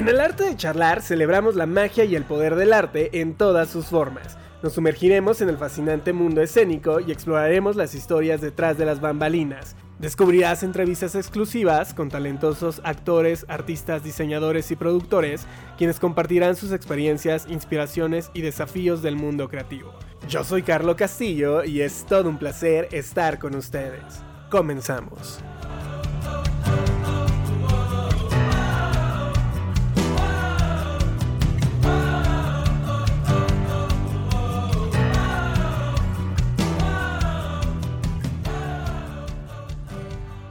En el arte de charlar celebramos la magia y el poder del arte en todas sus formas. Nos sumergiremos en el fascinante mundo escénico y exploraremos las historias detrás de las bambalinas. Descubrirás entrevistas exclusivas con talentosos actores, artistas, diseñadores y productores, quienes compartirán sus experiencias, inspiraciones y desafíos del mundo creativo. Yo soy Carlo Castillo y es todo un placer estar con ustedes. Comenzamos.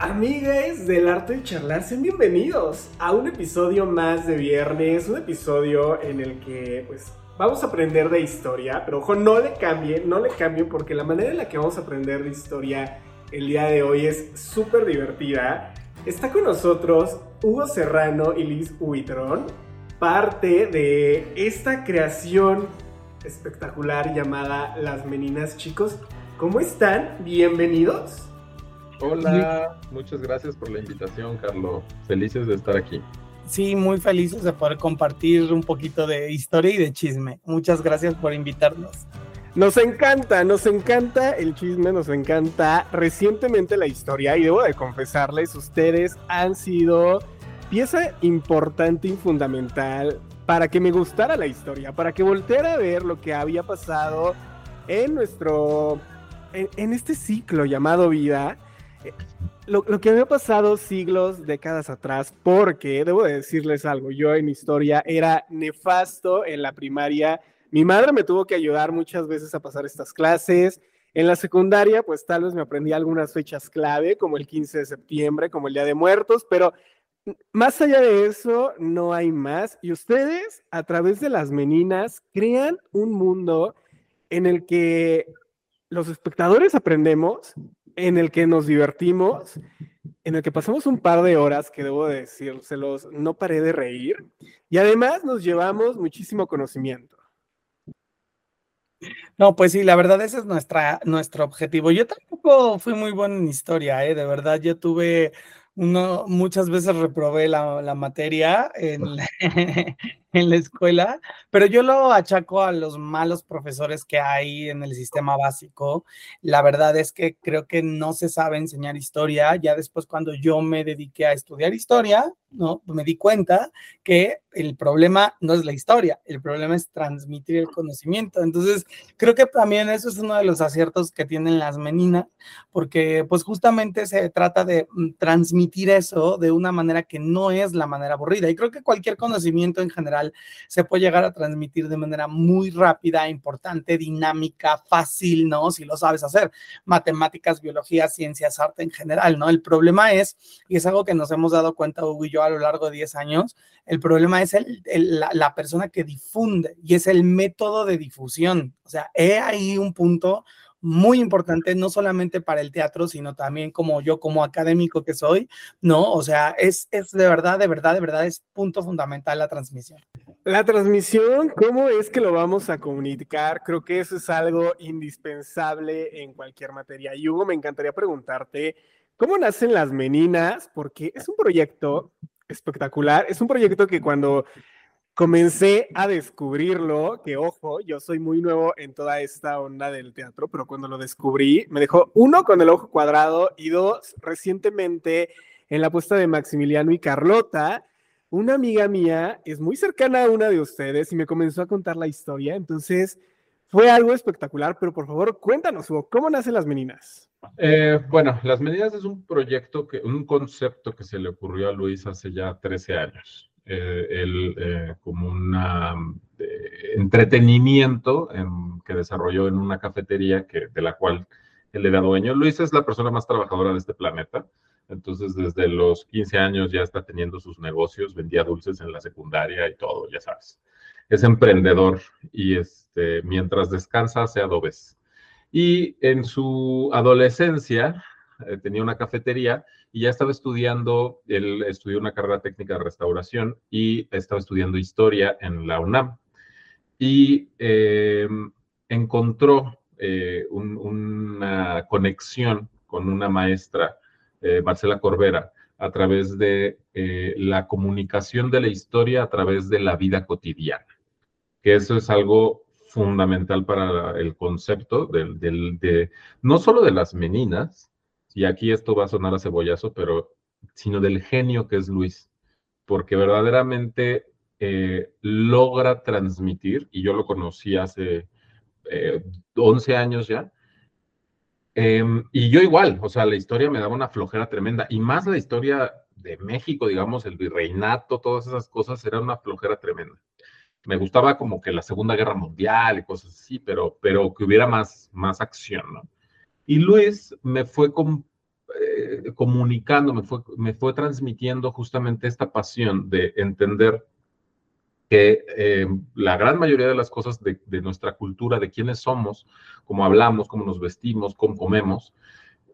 Amigues del arte de charlar, sean bienvenidos a un episodio más de viernes, un episodio en el que pues vamos a aprender de historia, pero ojo, no le cambien, no le cambien porque la manera en la que vamos a aprender de historia el día de hoy es súper divertida. Está con nosotros Hugo Serrano y Liz Huitrón, parte de esta creación espectacular llamada Las Meninas Chicos. ¿Cómo están? Bienvenidos. Hola, muchas gracias por la invitación, Carlos. Felices de estar aquí. Sí, muy felices de poder compartir un poquito de historia y de chisme. Muchas gracias por invitarnos. Nos encanta, nos encanta el chisme, nos encanta recientemente la historia y debo de confesarles, ustedes han sido pieza importante y fundamental para que me gustara la historia, para que volteara a ver lo que había pasado en nuestro, en, en este ciclo llamado vida lo, que había pasado siglos, décadas atrás, porque debo decirles algo, yo en historia era nefasto en la primaria, mi madre me tuvo que ayudar muchas veces a pasar estas clases, en la secundaria pues tal vez me aprendí algunas fechas clave, como el 15 de septiembre, como el Día de Muertos, pero más allá de eso no hay más, y ustedes a través de las meninas crean un mundo en el que los espectadores aprendemos en el que nos divertimos, en el que pasamos un par de horas, que debo decírselos, no paré de reír, y además nos llevamos muchísimo conocimiento. No, pues sí, la verdad ese es nuestra, nuestro objetivo. Yo tampoco fui muy bueno en historia, ¿eh? de verdad, yo tuve uno, muchas veces reprobé la, la materia en, en la escuela, pero yo lo achaco a los malos profesores que hay en el sistema básico. La verdad es que creo que no se sabe enseñar historia. Ya después cuando yo me dediqué a estudiar historia, ¿no? Me di cuenta que el problema no es la historia, el problema es transmitir el conocimiento. Entonces, creo que también eso es uno de los aciertos que tienen las meninas, porque pues justamente se trata de mm, transmitir eso de una manera que no es la manera aburrida. Y creo que cualquier conocimiento en general se puede llegar a transmitir de manera muy rápida, importante, dinámica, fácil, ¿no? Si lo sabes hacer. Matemáticas, biología, ciencias, arte en general, ¿no? El problema es, y es algo que nos hemos dado cuenta Hugo y yo a lo largo de 10 años, el problema es el, la, la persona que difunde y es el método de difusión. O sea, he ahí un punto muy importante, no solamente para el teatro, sino también como yo, como académico que soy, ¿no? O sea, es, es de verdad, de verdad, de verdad, es punto fundamental la transmisión. La transmisión, ¿cómo es que lo vamos a comunicar? Creo que eso es algo indispensable en cualquier materia. Y Hugo, me encantaría preguntarte, ¿cómo nacen las meninas? Porque es un proyecto espectacular, es un proyecto que cuando comencé a descubrirlo, que ojo, yo soy muy nuevo en toda esta onda del teatro, pero cuando lo descubrí, me dejó uno con el ojo cuadrado y dos, recientemente en la puesta de Maximiliano y Carlota, una amiga mía es muy cercana a una de ustedes y me comenzó a contar la historia, entonces fue algo espectacular, pero por favor cuéntanos, Hugo, ¿cómo nacen las meninas? Eh, bueno, Las Meninas es un proyecto, que, un concepto que se le ocurrió a Luis hace ya 13 años el, eh, eh, como un entretenimiento que desarrolló en una cafetería que, de la cual él era dueño. Luis es la persona más trabajadora de este planeta. Entonces, desde los 15 años ya está teniendo sus negocios, vendía dulces en la secundaria y todo, ya sabes. Es emprendedor y este, mientras descansa hace adobes. Y en su adolescencia eh, tenía una cafetería y ya estaba estudiando, él estudió una carrera técnica de restauración y estaba estudiando historia en la UNAM. Y em, encontró eh, una conexión con una maestra, eh, Marcela Corbera, a través de eh, la comunicación de la historia a través de la vida cotidiana, que eso es algo fundamental para el concepto del, de, no solo de las meninas, y aquí esto va a sonar a cebollazo, pero sino del genio que es Luis, porque verdaderamente eh, logra transmitir, y yo lo conocí hace 11 eh, años ya, em, y yo igual, o sea, la historia me daba una flojera tremenda, y más la historia de México, digamos, el virreinato, todas esas cosas, era una flojera tremenda. Me gustaba como que la Segunda Guerra Mundial y cosas así, pero, pero que hubiera más, más acción, ¿no? Y Luis me fue eh, comunicando, me fue, transmitiendo justamente esta pasión de entender que eh, la gran mayoría de las cosas de, nuestra cultura, de quiénes somos, cómo hablamos, cómo nos vestimos, cómo comemos,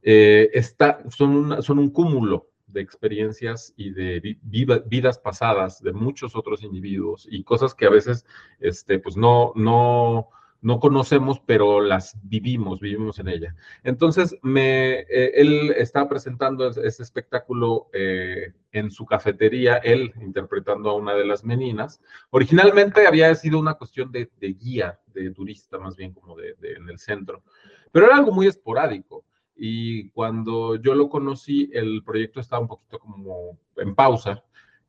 eh, está, son, son un cúmulo de experiencias y de vidas pasadas de muchos otros individuos y cosas que a veces este, pues no, no, no conocemos, pero las vivimos, vivimos en ella. Entonces, eh, él estaba presentando ese espectáculo eh, en su cafetería, él interpretando a una de las meninas. Originalmente había sido una cuestión de, guía, de turista, más bien como de, en el centro, pero era algo muy esporádico. Y cuando yo lo conocí, el proyecto estaba un poquito como en pausa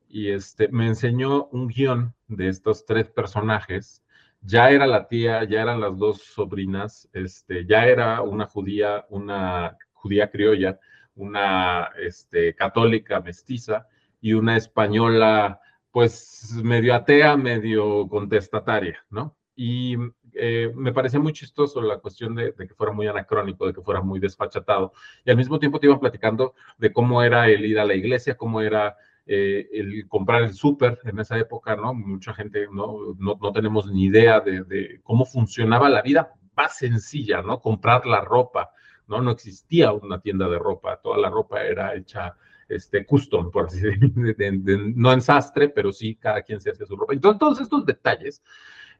y este, me enseñó un guion de estos tres personajes ya era la tía, ya eran las dos sobrinas, este, ya era una judía, una judía criolla, una este, católica mestiza y una española, pues medio atea, medio contestataria, ¿no? Y eh, me parecía muy chistoso la cuestión de, de, que fuera muy anacrónico, de que fuera muy desfachatado. Y al mismo tiempo te iban platicando de cómo era el ir a la iglesia, cómo era eh, el comprar el súper en esa época, ¿no? Mucha gente no, no, tenemos ni idea de, cómo funcionaba la vida más sencilla, ¿no? Comprar la ropa, ¿no? No existía una tienda de ropa, toda la ropa era hecha este, custom, por así no en sastre, pero sí cada quien se hacía su ropa. Entonces, todos estos detalles,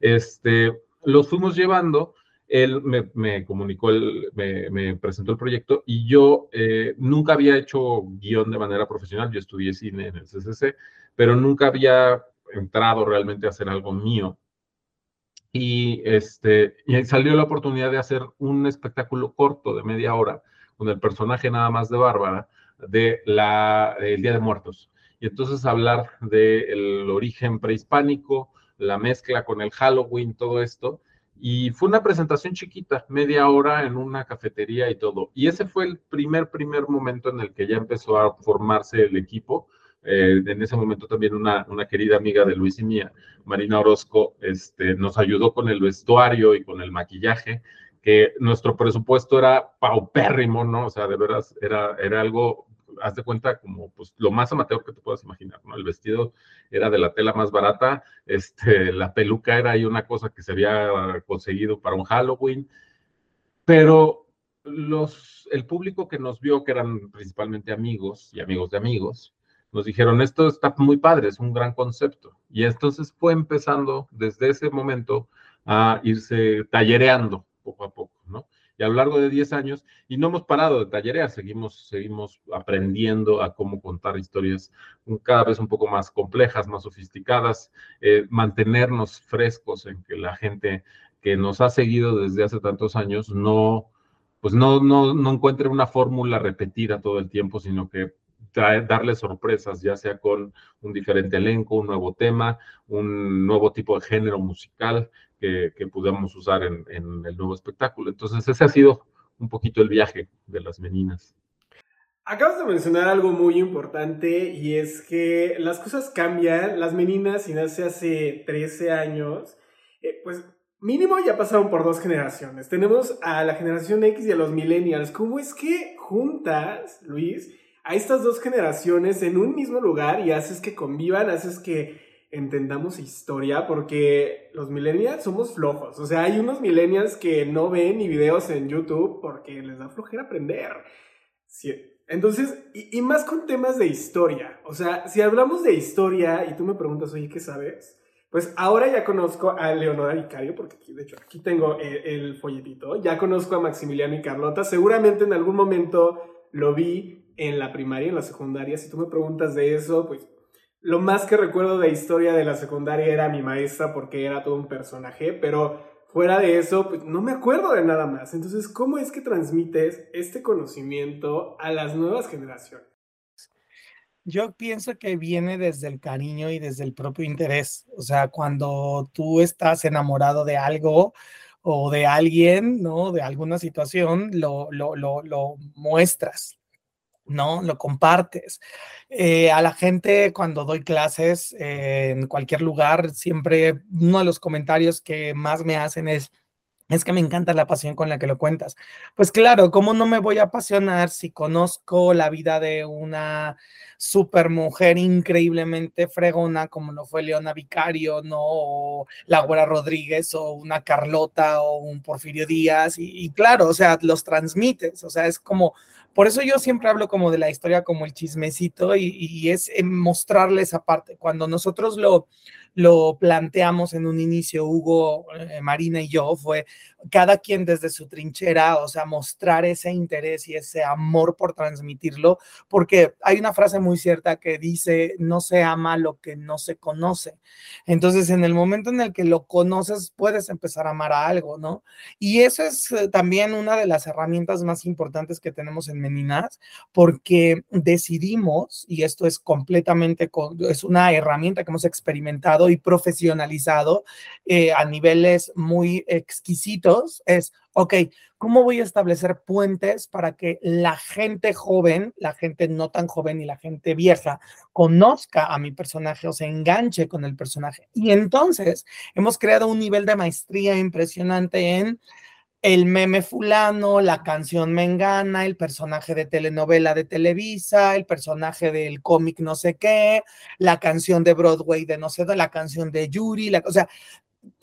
este, los fuimos llevando él me, comunicó, me, presentó el proyecto y yo eh, nunca había hecho guion de manera profesional, yo estudié cine en el CCC, pero nunca había entrado realmente a hacer algo mío. Y, este, y salió la oportunidad de hacer un espectáculo corto de media hora con el personaje nada más de Bárbara de la, el Día de Muertos. Y entonces hablar del origen prehispánico, la mezcla con el Halloween, todo esto, y fue una presentación chiquita, media hora en una cafetería y todo. Y ese fue el primer, primer momento en el que ya empezó a formarse el equipo. Eh, en ese momento también una, una, querida amiga de Luis y mía, Marina Orozco, este, nos ayudó con el vestuario y con el maquillaje, que nuestro presupuesto era paupérrimo, ¿no? O sea, de veras era, era algo haz de cuenta como pues lo más amateur que te puedas imaginar, ¿no? El vestido era de la tela más barata, este, la peluca era ahí una cosa que se había conseguido para un Halloween, pero los, el público que nos vio, que eran principalmente amigos y amigos de amigos, nos dijeron, esto está muy padre, es un gran concepto. Y entonces fue empezando desde ese momento a irse tallereando poco a poco, ¿no? Y a lo largo de 10 años, y no hemos parado de tallerear, seguimos, seguimos aprendiendo a cómo contar historias cada vez un poco más complejas, más sofisticadas, eh, mantenernos frescos en que la gente que nos ha seguido desde hace tantos años no, pues no, no, no encuentre una fórmula repetida todo el tiempo, sino que darle sorpresas, ya sea con un diferente elenco, un nuevo tema, un nuevo tipo de género musical que, que usar en, el nuevo espectáculo. Entonces, ese ha sido un poquito el viaje de las meninas. Acabas de mencionar algo muy importante y es que las cosas cambian. Las meninas, si nace hace 13 años, eh, pues mínimo ya pasaron por dos generaciones. Tenemos a la generación X y a los millennials. ¿Cómo es que juntas, Luis, a estas dos generaciones en un mismo lugar y haces que convivan, haces que entendamos historia, porque los millennials somos flojos. O sea, hay unos millennials que no ven ni videos en YouTube porque les da flojera aprender. Entonces, y, más con temas de historia. O sea, si hablamos de historia y tú me preguntas, oye, ¿qué sabes? Pues ahora ya conozco a Leonora Vicario, porque de hecho, aquí tengo el, el folletito. Ya conozco a Maximiliano y Carlota. Seguramente en algún momento lo vi en la primaria, en la secundaria. Si tú me preguntas de eso, pues lo más que recuerdo de historia de la secundaria era mi maestra porque era todo un personaje, pero fuera de eso, pues no me acuerdo de nada más. Entonces, ¿cómo es que transmites este conocimiento a las nuevas generaciones? Yo pienso que viene desde el cariño y desde el propio interés. O sea, cuando tú estás enamorado de algo o de alguien, ¿no? De alguna situación, lo, lo, lo, lo muestras, ¿no? Lo compartes. Eh, a la gente cuando doy clases eh, en cualquier lugar, siempre uno de los comentarios que más me hacen es, es que me encanta la pasión con la que lo cuentas. Pues claro, ¿cómo no me voy a apasionar si conozco la vida de una super mujer increíblemente fregona como lo fue Leona Vicario, ¿no? O Laura Rodríguez, o una Carlota, o un Porfirio Díaz, y, y claro, o sea, los transmites, o sea, es como por eso yo siempre hablo como de la historia como el chismecito y, es mostrarle esa parte. Cuando nosotros lo, lo planteamos en un inicio, Hugo, eh, Marina y yo, fue cada quien desde su trinchera, o sea, mostrar ese interés y ese amor por transmitirlo, porque hay una frase muy cierta que dice, no se ama lo que no se conoce. Entonces, en el momento en el que lo conoces, puedes empezar a amar a algo, ¿no? Y eso es eh, también una de las herramientas más importantes que tenemos en Meninas, porque decidimos, y esto es completamente, es una herramienta que hemos experimentado y profesionalizado eh, a niveles muy exquisitos, es, ok, ¿cómo voy a establecer puentes para que la gente joven, la gente no tan joven y la gente vieja conozca a mi personaje o se enganche con el personaje? Y entonces hemos creado un nivel de maestría impresionante en el meme fulano, la canción mengana, el personaje de telenovela de Televisa, el personaje del cómic no sé qué, la canción de Broadway de no sé dónde, la canción de Yuri, la, o sea,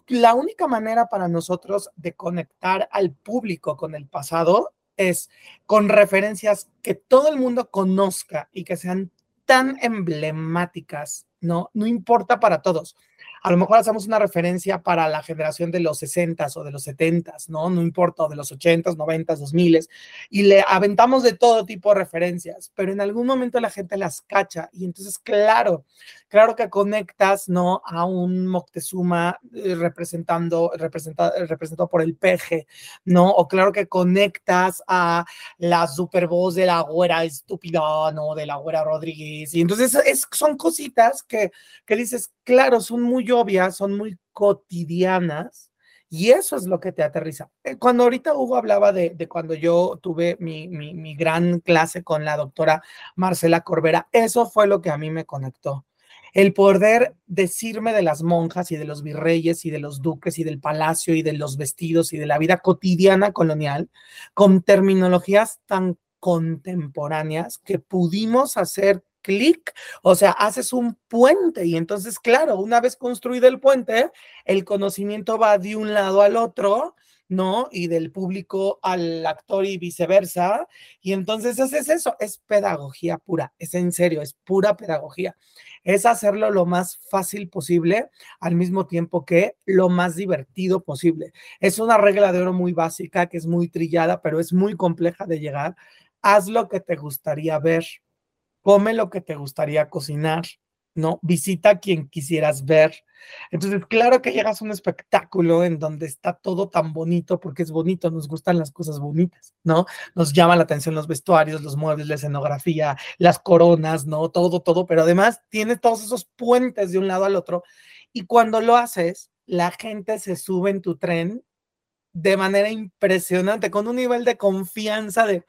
la única manera para nosotros de conectar al público con el pasado es con referencias que todo el mundo conozca y que sean tan emblemáticas, ¿no? No importa para todos a lo mejor hacemos una referencia para la generación de los 60 o de los 70 ¿no? No importa, o de los 80s, 90s, 2000 y le aventamos de todo tipo de referencias, pero en algún momento la gente las cacha y entonces, claro, claro que conectas, ¿no? A un Moctezuma eh, representando, representado, representado por el peje, ¿no? O claro que conectas a la super voz de la güera estúpida, ¿no? De la güera Rodríguez. Y entonces es, son cositas que, que dices, claro, son muy obvias, son muy cotidianas. Y eso es lo que te aterriza. Eh, cuando ahorita Hugo hablaba de, cuando yo tuve mi, mi, mi, gran clase con la doctora Marcela Corbera, eso fue lo que a mí me conectó. El poder decirme de las monjas y de los virreyes y de los duques y del palacio y de los vestidos y de la vida cotidiana colonial con terminologías tan contemporáneas que pudimos hacer clic, o sea, haces un puente y entonces, claro, una vez construido el puente, el conocimiento va de un lado al otro, ¿no? Y del público al actor y viceversa. Y entonces es eso, es pedagogía pura, es en serio, es pura pedagogía. Es hacerlo lo más fácil posible al mismo tiempo que lo más divertido posible. Es una regla de oro muy básica que es muy trillada, pero es muy compleja de llegar. Haz lo que te gustaría ver come lo que te gustaría cocinar, ¿no? Visita a quien quisieras ver. Entonces, claro que llegas a un espectáculo en donde está todo tan bonito, porque es bonito, nos gustan las cosas bonitas, ¿no? Nos llama la atención los vestuarios, los muebles, la escenografía, las coronas, ¿no? Todo, todo, pero además tiene todos esos puentes de un lado al otro. Y cuando lo haces, la gente se sube en tu tren de manera impresionante, con un nivel de confianza de,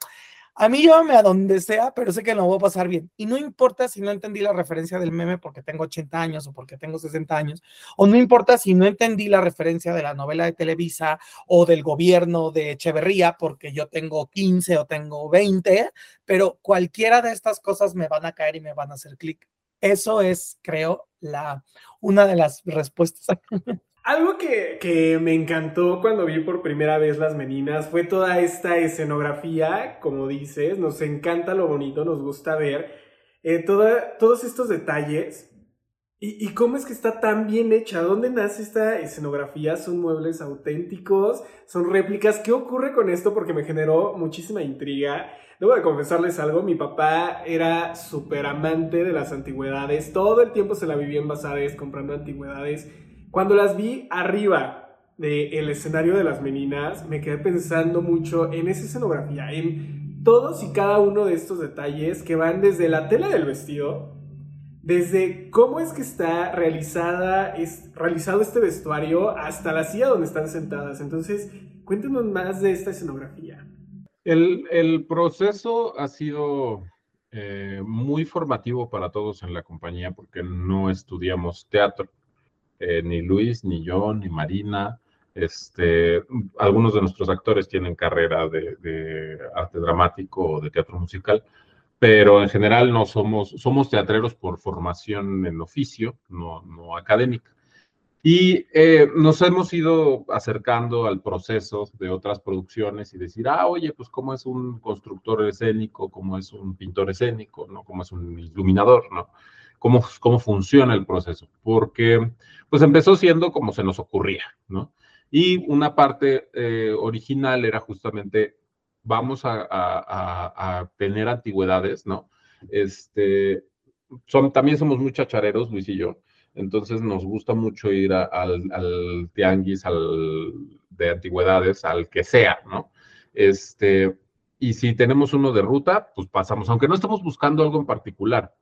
a mí llévame a donde sea, pero sé que lo voy a pasar bien. Y no importa si no entendí la referencia del meme porque tengo 80 años o porque tengo 60 años, o no importa si no entendí la referencia de la novela de Televisa o del gobierno de Echeverría porque yo tengo 15 o tengo 20, pero cualquiera de estas cosas me van a caer y me van a hacer clic. Eso es, creo, la, una de las respuestas. Algo que, me encantó cuando vi por primera vez las meninas fue toda esta escenografía, como dices, nos encanta lo bonito, nos gusta ver eh, todos estos detalles ¿Y, cómo es que está tan bien hecha? ¿Dónde nace esta escenografía? ¿Son muebles auténticos? ¿Son réplicas? ¿Qué ocurre con esto? Porque me generó muchísima intriga. Debo de confesarles algo, mi papá era súper amante de las antigüedades. Todo el tiempo se la vivía en bazares comprando antigüedades. Cuando las vi arriba del escenario de las meninas, me quedé pensando mucho en esa escenografía, en todos y cada uno de estos detalles que van desde la tela del vestido, desde cómo es que está realizada, es, realizado este vestuario hasta la silla donde están sentadas. Entonces, cuéntenos más de esta escenografía. El, proceso ha sido eh, muy formativo para todos en la compañía porque no estudiamos teatro, eh, ni Luis, ni yo, ni Marina. Este, algunos de nuestros actores tienen carrera de, arte dramático o de teatro musical, pero en general no somos, somos teatreros por formación en oficio, no, no académica. Y eh, nos hemos ido acercando al proceso de otras producciones y decir, ah, oye, pues cómo es un constructor escénico, cómo es un pintor escénico, ¿no? Cómo es un iluminador, ¿no? Cómo, cómo funciona el proceso. Porque, pues empezó siendo como se nos ocurría, ¿no? Y una parte eh, original era justamente vamos a, tener antigüedades, ¿no? Este, son, también somos muy chachareros, Luis y yo, entonces nos gusta mucho ir al, tianguis, al, de antigüedades, al que sea, ¿no? Este, y si tenemos uno de ruta, pues pasamos, aunque no estamos buscando algo en particular.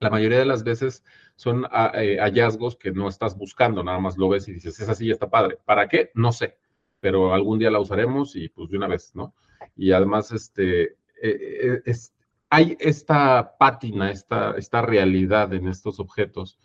La mayoría de las veces son ah, eh, hallazgos que no estás buscando, nada más lo ves y dices, esa silla está padre. ¿Para qué? No sé, pero algún día la usaremos y pues de una vez, ¿no? y además este, eh, eh, hay esta pátina, esta, esta realidad en estos objetos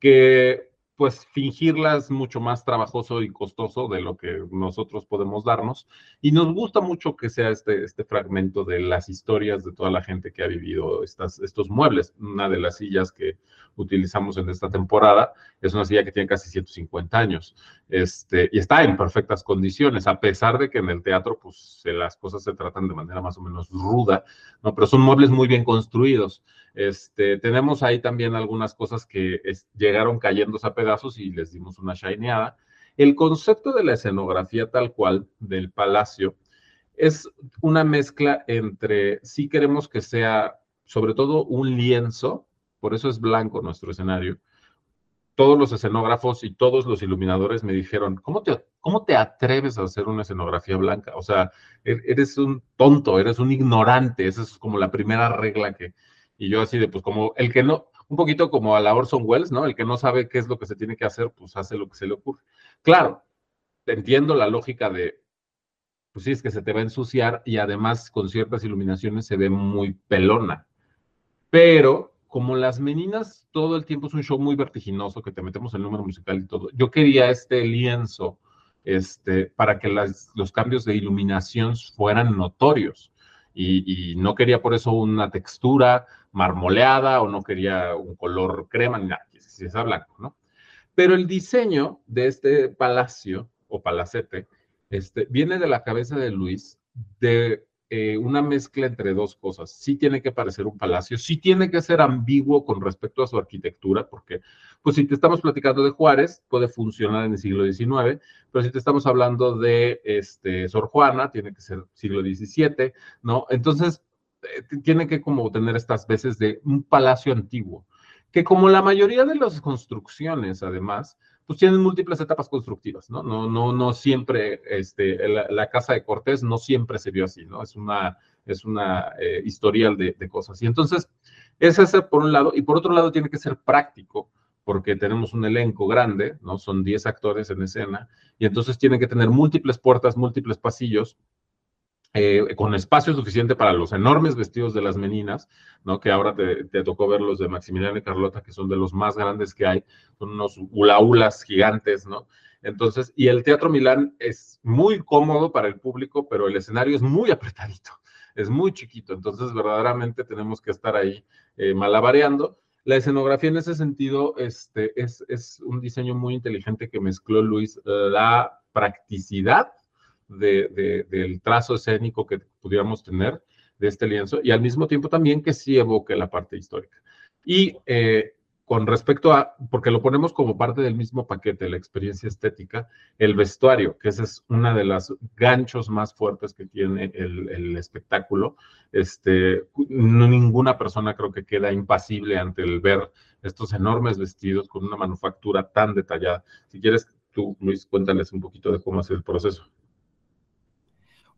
que pues fingirla es mucho más trabajoso y costoso de lo que nosotros podemos darnos. Y nos gusta mucho que sea este, este fragmento de las historias de toda la gente que ha vivido estas, estos muebles. Una de las sillas que utilizamos en esta temporada es una silla que tiene casi 150 años este, y está en perfectas condiciones, a pesar de que en el teatro pues las cosas se tratan de manera más o menos ruda, ¿no? pero son muebles muy bien construidos. Este, tenemos ahí también algunas cosas que llegaron cayéndose a pedazos y les dimos una shineada. El concepto de la escenografía tal cual del palacio es una mezcla entre, si queremos que sea sobre todo un lienzo, por eso es blanco nuestro escenario. Todos los escenógrafos y todos los iluminadores me dijeron, ¿cómo te, cómo te atreves a hacer una escenografía blanca? O sea, e-, eres un tonto, eres un ignorante, esa es como la primera regla que, y yo así de, pues como el que no, un poquito como a la Orson Welles, ¿no? El que no sabe qué es lo que se tiene que hacer, pues hace lo que se le ocurre. Claro, entiendo la lógica de, pues sí, es que se te va a ensuciar y además con ciertas iluminaciones se ve muy pelona. Pero como las meninas todo el tiempo es un show muy vertiginoso, que te metemos el número musical y todo, yo quería este lienzo este, para que los cambios de iluminación fueran notorios. Y, no quería por eso una textura marmoleada o no quería un color crema, ni nada, si es blanco, ¿no? Pero el diseño de este palacio o palacete este, viene de la cabeza de Luis de eh, una mezcla entre dos cosas. Sí tiene que parecer un palacio, sí tiene que ser ambiguo con respecto a su arquitectura, porque pues si te estamos platicando de Juárez, puede funcionar en el siglo XIX, pero si te estamos hablando de este, Sor Juana, tiene que ser siglo XVII, ¿no? Entonces, eh, tiene que como tener estas veces de un palacio antiguo, que como la mayoría de las construcciones, además, pues tienen múltiples etapas constructivas, ¿no? No, no, no siempre, este, la, casa de Cortés no siempre se vio así, ¿no? Es una, es una eh, historial de, cosas. Y entonces, es ese por un lado, y por otro lado tiene que ser práctico, porque tenemos un elenco grande, ¿no? Son 10 actores en escena, y entonces tiene que tener múltiples puertas, múltiples pasillos, eh, con espacio suficiente para los enormes vestidos de las meninas, ¿no? Que ahora te, tocó ver los de Maximiliano y Carlota, que son de los más grandes que hay, son unos ulaulas gigantes, ¿no? Entonces, y el Teatro Milán es muy cómodo para el público, pero el escenario es muy apretadito, es muy chiquito, entonces verdaderamente tenemos que estar ahí eh, malabareando. La escenografía en ese sentido este, es, es un diseño muy inteligente que mezcló Luis la practicidad de, del trazo escénico que pudiéramos tener de este lienzo y al mismo tiempo también que sí evoque la parte histórica. Y eh, con respecto a, porque lo ponemos como parte del mismo paquete, la experiencia estética, el vestuario, que ese es una de las ganchos más fuertes que tiene el, espectáculo. Este, ninguna persona creo que queda impasible ante el ver estos enormes vestidos con una manufactura tan detallada. Si quieres, tú, Luis, cuéntales un poquito de cómo es el proceso.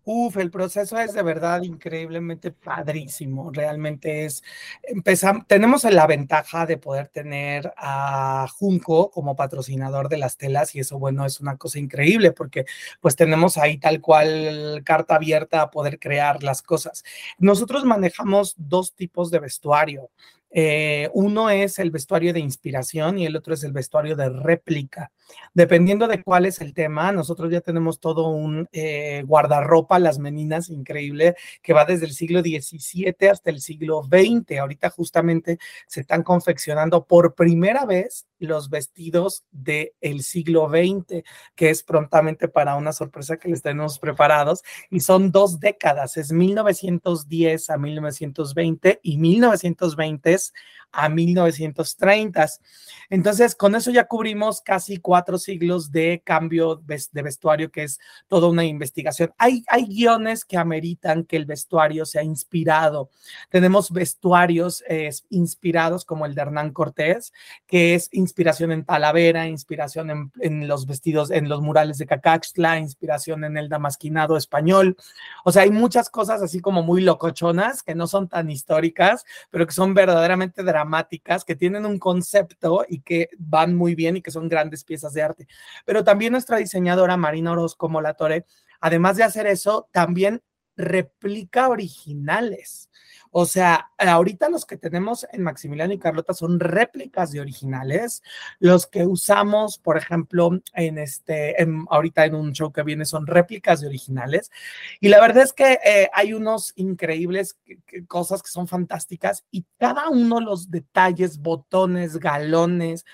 Uf, el proceso es de verdad increíblemente padrísimo. Realmente es, empezamos, tenemos la ventaja de poder tener a Junco como patrocinador de las telas y eso, bueno, es una cosa increíble porque pues tenemos ahí tal cual carta abierta a poder crear las cosas. Nosotros manejamos dos tipos de vestuario. Eh, uno es el vestuario de inspiración y el otro es el vestuario de réplica. Dependiendo de cuál es el tema, nosotros ya tenemos todo un eh, guardarropa, las meninas, increíble, que va desde el siglo XVII hasta el siglo XX. Ahorita justamente se están confeccionando por primera vez los vestidos del el siglo XX, que es prontamente para una sorpresa que les tenemos preparados. Y son dos décadas, es 1910 a 1920 y 1920 a 1930. Entonces, con eso ya cubrimos casi cuatro siglos de cambio de vestuario, que es toda una investigación. Hay, guiones que ameritan que el vestuario sea inspirado. Tenemos vestuarios inspirados como el de Hernán Cortés, que es inspiración en Talavera, inspiración en, los vestidos, en los murales de Cacaxtla, inspiración en el damasquinado español. O sea, hay muchas cosas así como muy locochonas que no son tan históricas, pero que son dramáticas, que tienen un concepto y que van muy bien y que son grandes piezas de arte. Pero también nuestra diseñadora Marina Orozco Molatore, además de hacer eso, también replica originales. O sea, ahorita los que tenemos en Maximiliano y Carlota son réplicas de originales. Los que usamos, por ejemplo, en este, ahorita en un show que viene son réplicas de originales. Y la verdad es que eh, hay unos increíbles cosas que son fantásticas y cada uno los detalles, botones, galones,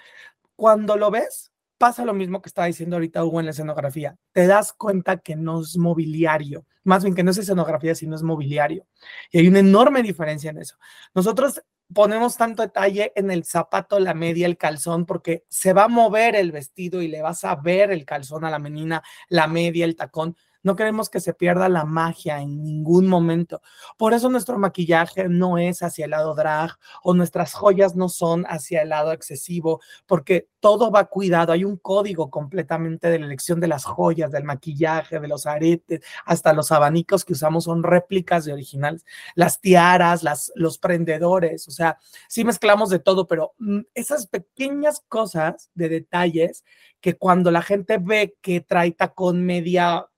cuando lo ves, pasa lo mismo que estaba diciendo ahorita Hugo en la escenografía. Te das cuenta que no es mobiliario, más bien que no es escenografía, sino es mobiliario. Y hay una enorme diferencia en eso. Nosotros ponemos tanto detalle en el zapato, la media, el calzón, porque se va a mover el vestido y le vas a ver el calzón a la menina, la media, el tacón. No queremos que se pierda la magia en ningún momento. Por eso nuestro maquillaje no es hacia el lado drag o nuestras joyas no son hacia el lado excesivo, porque todo va cuidado. Hay un código completamente de la elección de las joyas, del maquillaje, de los aretes, hasta los abanicos que usamos son réplicas de originales. Las tiaras, las, los prendedores, o sea, sí mezclamos de todo, pero mm, esas pequeñas cosas de detalles que cuando la gente ve que trae tacón media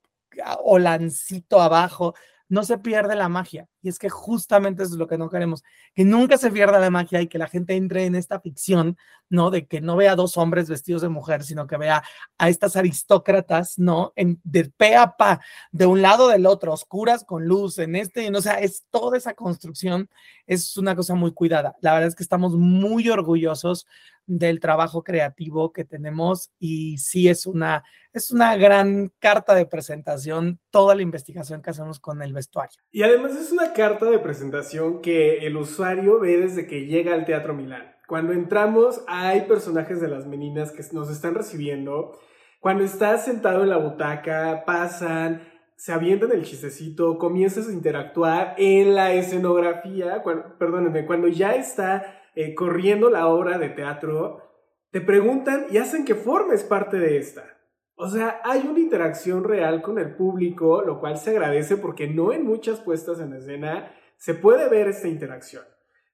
o lancito abajo, no se pierde la magia. Y es que justamente es lo que no queremos, que nunca se pierda la magia y que la gente entre en esta ficción, ¿no? De que no vea dos hombres vestidos de mujer, sino que vea a estas aristócratas, ¿no? En, de pe a pa, de un lado del otro, oscuras con luz, en este, o sea, es toda esa construcción, es una cosa muy cuidada. La verdad es que estamos muy orgullosos del trabajo creativo que tenemos y sí es una, es una gran carta de presentación toda la investigación que hacemos con el vestuario. Y además es una carta de presentación que el usuario ve desde que llega al Teatro Milán. Cuando entramos hay personajes de las meninas que nos están recibiendo. Cuando estás sentado en la butaca, pasan, se avientan el chistecito, comienzas a interactuar en la escenografía, perdónenme, cuando ya está eh, corriendo la obra de teatro, te preguntan y hacen que formes parte de esta. O sea, hay una interacción real con el público, lo cual se agradece porque no en muchas puestas en escena se puede ver esta interacción.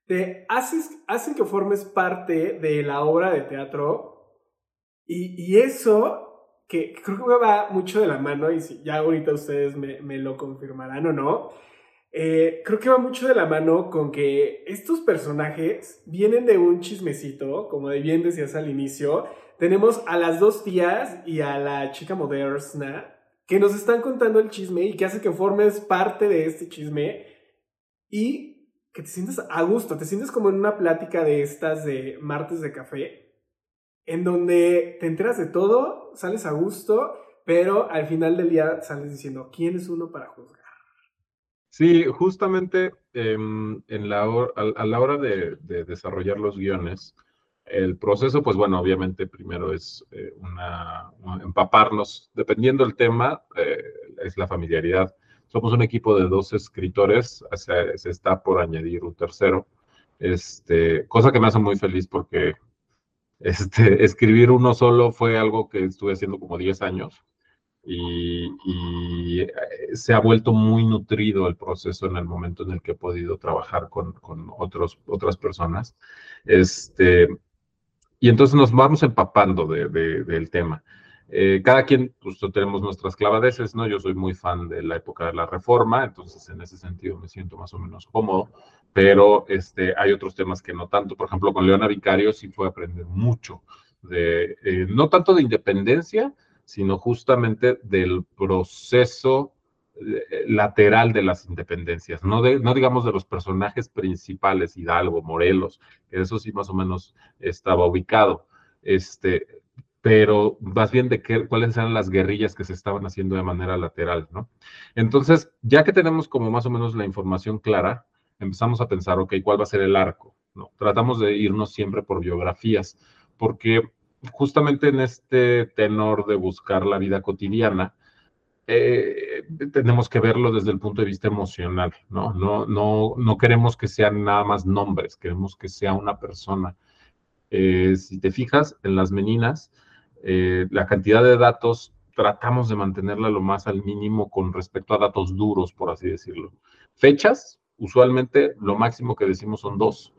Te haces, hacen que formes parte de la obra de teatro y, eso, que creo que va mucho de la mano y si ya ahorita ustedes me, me lo confirmarán o no, eh, creo que va mucho de la mano con que estos personajes vienen de un chismecito, como bien decías al inicio. Tenemos a las dos tías y a la chica moderna que nos están contando el chisme y que hace que formes parte de este chisme y que te sientes a gusto, te sientes como en una plática de estas de martes de café, en donde te enteras de todo, sales a gusto, pero al final del día sales diciendo, ¿quién es uno para juzgar? Sí, justamente em, en la a, la hora de, desarrollar los guiones, el proceso, pues bueno, obviamente primero es eh, una, empaparnos, dependiendo del tema, eh, es la familiaridad. Somos un equipo de dos escritores, se, se, está por añadir un tercero, este, cosa que me hace muy feliz porque este, escribir uno solo fue algo que estuve haciendo como 10 años y, eh, se ha vuelto muy nutrido el proceso en el momento en el que he podido trabajar con, con otros, otras personas. Este, y entonces nos vamos empapando de, del tema. Eh, cada quien, pues tenemos nuestras clavadeces, ¿no? Yo soy muy fan de la época de la reforma, entonces en ese sentido me siento más o menos cómodo, pero este, hay otros temas que no tanto. Por ejemplo, con Leona Vicario sí fue aprender mucho, de, eh, no tanto de independencia, sino justamente del proceso eh, lateral de las independencias, no, de, no digamos de los personajes principales, Hidalgo, Morelos, que eso sí más o menos estaba ubicado, este, pero más bien de qué, cuáles eran las guerrillas que se estaban haciendo de manera lateral, ¿no? Entonces, ya que tenemos como más o menos la información clara, empezamos a pensar, ok, ¿cuál va a ser el arco? ¿no? Tratamos de irnos siempre por biografías, porque justamente en este tenor de buscar la vida cotidiana, eh, tenemos que verlo desde el punto de vista emocional, ¿no? No, no, no queremos que sean nada más nombres, queremos que sea una persona. Eh, si te fijas en las meninas, eh, la cantidad de datos tratamos de mantenerla lo más al mínimo con respecto a datos duros, por así decirlo. Fechas, usualmente lo máximo que decimos son dos.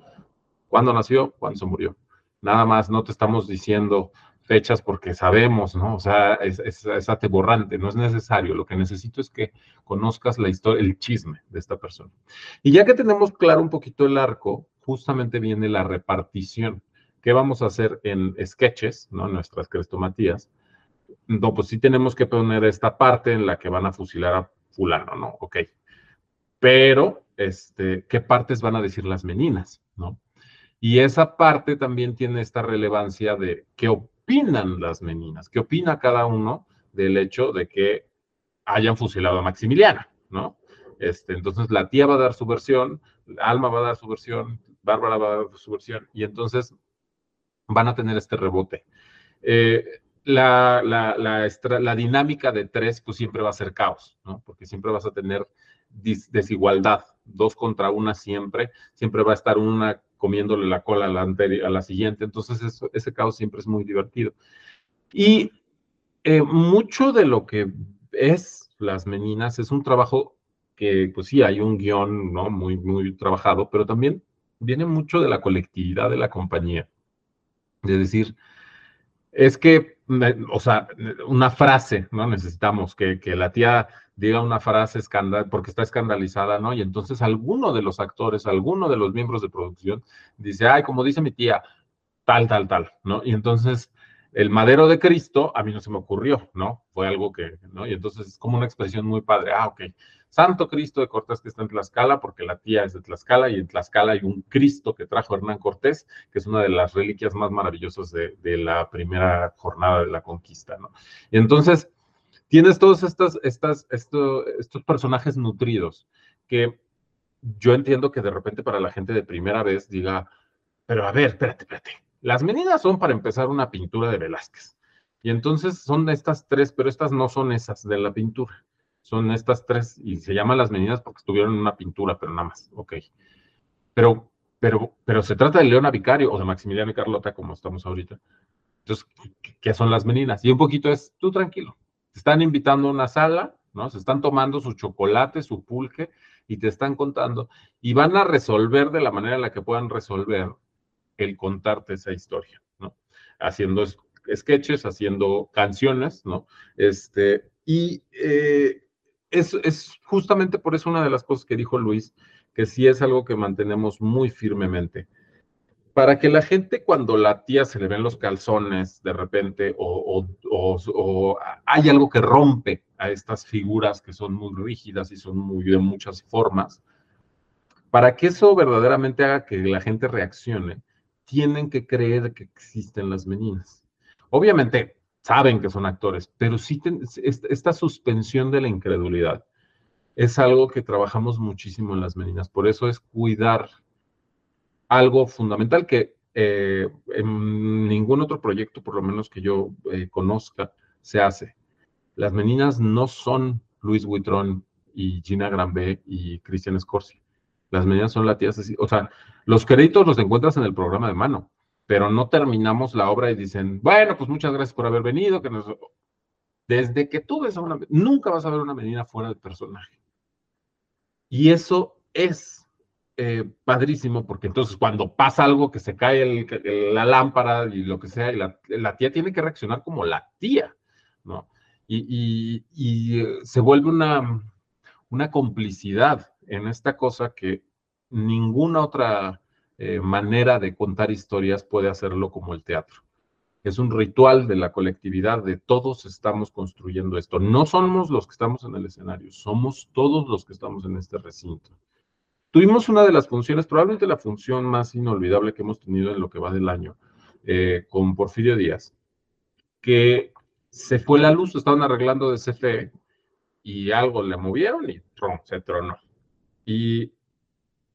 ¿Cuándo nació? ¿Cuándo se murió? Nada más, no te estamos diciendo fechas porque sabemos, ¿no? O sea, es, es, ateborrante, no es necesario. Lo que necesito es que conozcas la historia, el chisme de esta persona. Y ya que tenemos claro un poquito el arco, justamente viene la repartición. ¿Qué vamos a hacer en sketches, ¿no? Nuestras crestomatías. No, pues sí tenemos que poner esta parte en la que van a fusilar a fulano, ¿no? Ok. Pero, este, ¿qué partes van a decir las meninas, ¿no? Y esa parte también tiene esta relevancia de qué opinan las meninas, qué opina cada uno del hecho de que hayan fusilado a Maximiliana, ¿no? Este, entonces la tía va a dar su versión, Alma va a dar su versión, Bárbara va a dar su versión, y entonces van a tener este rebote. Eh, la, la, la, dinámica de tres, pues siempre va a ser caos, ¿no? Porque siempre vas a tener desigualdad, dos contra una siempre, siempre va a estar una comiéndole la cola a la, a la siguiente. Entonces, ese caos siempre es muy divertido. Y eh, mucho de lo que es las meninas es un trabajo que, pues sí, hay un guion, ¿no? Muy, muy trabajado, pero también viene mucho de la colectividad de la compañía. Es decir, es que, o sea, una frase, ¿no? Necesitamos que, que la tía diga una frase escandal, porque está escandalizada, ¿no? Y entonces alguno de los actores, alguno de los miembros de producción dice, ay, como dice mi tía, tal, tal, tal, ¿no? Y entonces el madero de Cristo a mí no se me ocurrió, ¿no? Fue algo que, ¿no? Y entonces es como una expresión muy padre, ah, ok, Santo Cristo de Cortés que está en Tlaxcala, porque la tía es de Tlaxcala y en Tlaxcala hay un Cristo que trajo Hernán Cortés, que es una de las reliquias más maravillosas de, la primera jornada de la conquista, entonces tienes todos estas, estos, estos personajes nutridos que yo entiendo que de repente para la gente de primera vez diga, pero a ver, espérate, espérate. Las medidas son para empezar una pintura de Velázquez. Y entonces son estas tres, pero estas no son esas de la pintura. Son estas tres y se llaman las medidas porque estuvieron en una pintura, pero nada más. Ok. Pero, pero, pero se trata de Leona Vicario o de Maximiliano y Carlota, como estamos ahorita. Entonces, ¿qué son las meninas? Y un poquito es, tú tranquilo, te están invitando a una sala, ¿no? Se están tomando su chocolate, su pulque, y te están contando, y van a resolver de la manera en la que puedan resolver el contarte esa historia, ¿no? Haciendo sketches, haciendo canciones, ¿no? Este, y eh, es, justamente por eso una de las cosas que dijo Luis, que sí es algo que mantenemos muy firmemente para que la gente cuando la tía se le ven los calzones de repente o, hay algo que rompe a estas figuras que son muy rígidas y son muy de muchas formas, para que eso verdaderamente haga que la gente reaccione, tienen que creer que existen las meninas. Obviamente saben que son actores, pero sí esta suspensión de la incredulidad es algo que trabajamos muchísimo en las meninas. Por eso es cuidar algo fundamental que eh, en ningún otro proyecto, por lo menos que yo eh, conozca, se hace. Las meninas no son Luis Buitrón y Gina Granbe y Cristian Scorsi. Las meninas son la tía O sea, los créditos los encuentras en el programa de mano, pero no terminamos la obra y dicen, bueno, pues muchas gracias por haber venido. Que Desde que tú ves a una, nunca vas a ver una menina fuera del personaje. Y eso es eh, padrísimo, porque entonces cuando pasa algo que se cae la lámpara y lo que sea, y la, tía tiene que reaccionar como la tía, ¿no? Y, eh, se vuelve una, una complicidad en esta cosa que ninguna otra eh, manera de contar historias puede hacerlo como el teatro. Es un ritual de la colectividad, de todos estamos construyendo esto. No somos los que estamos en el escenario, somos todos los que estamos en este recinto. Tuvimos una de las funciones, probablemente la función más inolvidable que hemos tenido en lo que va del año, eh, con Porfirio Díaz, que se fue la luz, estaban arreglando de CFE y algo le movieron y se tronó. Y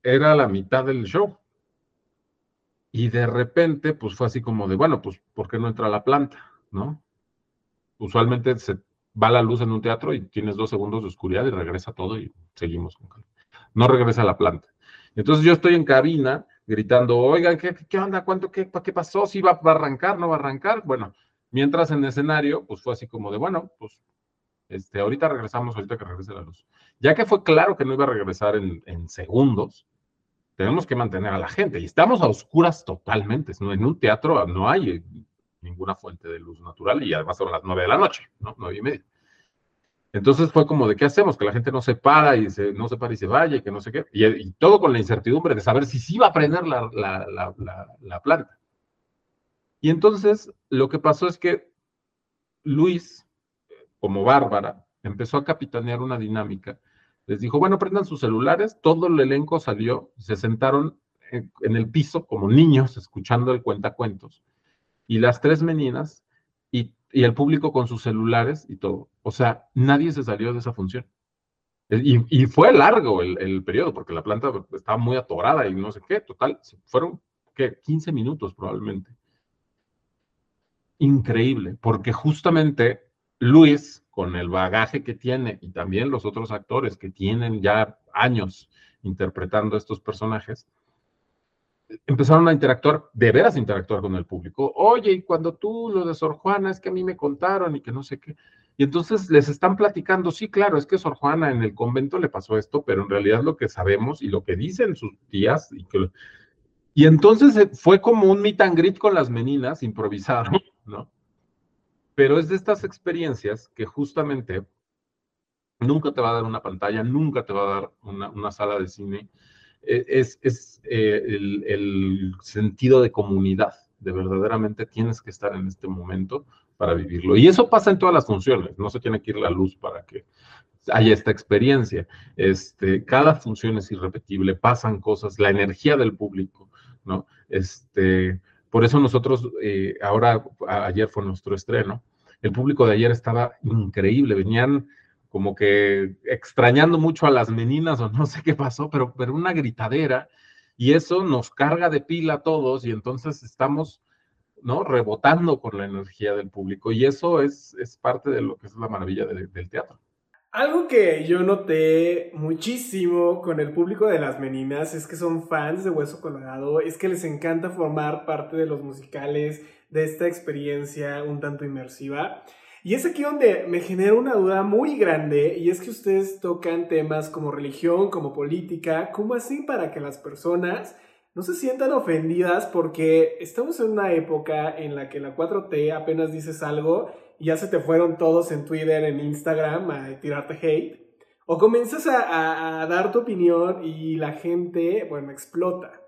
era la mitad del show. Y de repente, pues fue así como de, bueno, pues, ¿por qué no entra la planta? ¿No? Usualmente se va la luz en un teatro y tienes dos segundos de oscuridad y regresa todo y seguimos con calma no regresa la planta. Entonces yo estoy en cabina gritando, oigan, ¿qué, qué onda? ¿Cuánto, qué, qué pasó? ¿Si va, a arrancar? ¿No va a arrancar? Bueno, mientras en el escenario, pues fue así como de, bueno, pues este, ahorita regresamos, ahorita que regrese la luz. Ya que fue claro que no iba a regresar en segundos, tenemos que mantener a la gente y estamos a oscuras totalmente. En un teatro no hay ninguna fuente de luz natural y además son las nueve de la noche, ¿no? Nueve y media. Entonces fue como de qué hacemos, que la gente no se para y se, no se para y se vaya y que no sé qué. Y, todo con la incertidumbre de saber si sí iba a prender la, la, planta. Y entonces lo que pasó es que Luis, como Bárbara, empezó a capitanear una dinámica. Les dijo, bueno, prendan sus celulares, todo el elenco salió, se sentaron en, en el piso como niños escuchando el cuentacuentos. Y las tres meninas y, el público con sus celulares y todo. O sea, nadie se salió de esa función. Y, fue largo el, periodo, porque la planta estaba muy atorada y no sé qué, total, fueron, ¿qué? 15 minutos probablemente. Increíble, porque justamente Luis, con el bagaje que tiene y también los otros actores que tienen ya años interpretando estos personajes, empezaron a interactuar, de veras interactuar con el público. Oye, y cuando tú lo de Sor Juana, es que a mí me contaron y que no sé qué. Y entonces les están platicando, sí, claro, es que Sor Juana en el convento le pasó esto, pero en realidad lo que sabemos y lo que dicen sus tías. Y, que, y entonces eh, fue como un meet and greet con las meninas, improvisado, ¿no? Pero es de estas experiencias que justamente nunca te va a dar una pantalla, nunca te va a dar una, sala de cine, e, es, eh, el, sentido de comunidad, de verdaderamente tienes que estar en este momento para vivirlo. Y eso pasa en todas las funciones, no se tiene que ir la luz para que haya esta experiencia. Este, cada función es irrepetible, pasan cosas, la energía del público, ¿no? Este, por eso nosotros, eh, ahora, ayer fue nuestro estreno, el público de ayer estaba increíble, venían como que extrañando mucho a las meninas o no sé qué pasó, pero, pero una gritadera y eso nos carga de pila a todos y entonces estamos, ¿no? Rebotando con la energía del público y eso es, es parte de lo que es la maravilla del teatro. Algo que yo noté muchísimo con el público de las meninas es que son fans de Hueso Colorado, es que les encanta formar parte de los musicales, de esta experiencia un tanto inmersiva. Y es aquí donde me genera una duda muy grande y es que ustedes tocan temas como religión, como política, ¿cómo así para que las personas no se sientan ofendidas porque estamos en una época en la que la 4T apenas dices algo y ya se te fueron todos en Twitter, en Instagram a tirarte hate? O comienzas a, dar tu opinión y la gente, bueno, explota.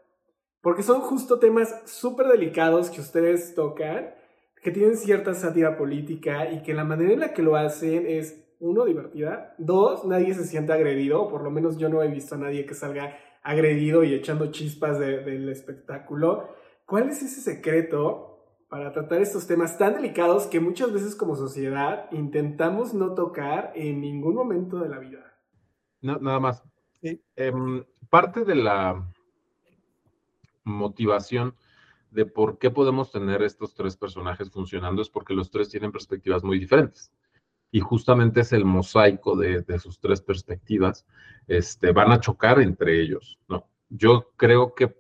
Porque son justo temas súper delicados que ustedes tocan que tienen cierta sátira política y que la manera en la que lo hacen es, uno, divertida, dos, nadie se siente agredido, por lo menos yo no he visto a nadie que salga agredido y echando chispas del espectáculo. ¿Cuál es ese secreto para tratar estos temas tan delicados que muchas veces como sociedad intentamos no tocar en ningún momento de la vida? No, nada más. Em, parte de la motivación de por qué podemos tener estos tres personajes funcionando es porque los tres tienen perspectivas muy diferentes. Y justamente es el mosaico de, sus tres perspectivas, este, van a chocar entre ellos, ¿no? Yo creo que,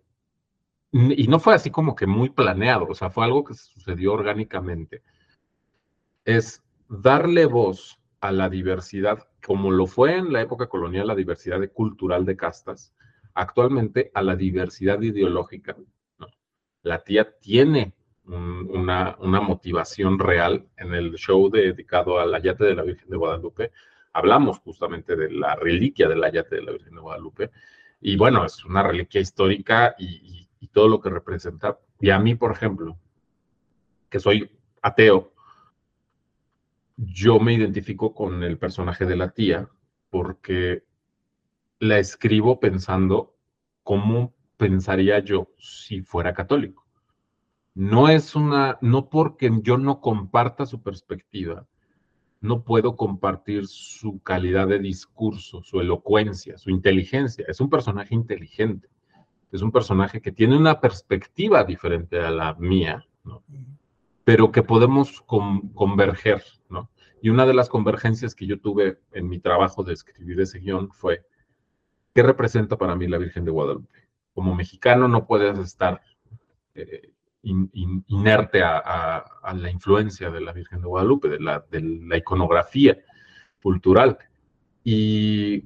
y no fue así como que muy planeado, o sea, fue algo que sucedió orgánicamente, es darle voz a la diversidad, como lo fue en la época colonial, la diversidad cultural de castas, actualmente a la diversidad ideológica la tía tiene una, motivación real. En el show dedicado al ayate de la Virgen de Guadalupe, hablamos justamente de la reliquia del ayate de la Virgen de Guadalupe. Y bueno, es una reliquia histórica y, todo lo que representa. Y a mí, por ejemplo, que soy ateo, yo me identifico con el personaje de la tía porque la escribo pensando cómo pensaría yo si fuera católico. No es una, no porque yo no comparta su perspectiva, no puedo compartir su calidad de discurso, su elocuencia, su inteligencia. Es un personaje inteligente, es un personaje que tiene una perspectiva diferente a la mía, pero que podemos converger, ¿no? Y una de las convergencias que yo tuve en mi trabajo de escribir ese guion fue, ¿qué representa para mí la Virgen de Guadalupe? como mexicano no puedes estar eh, inerte a, la influencia de la Virgen de Guadalupe, de la, iconografía cultural. Y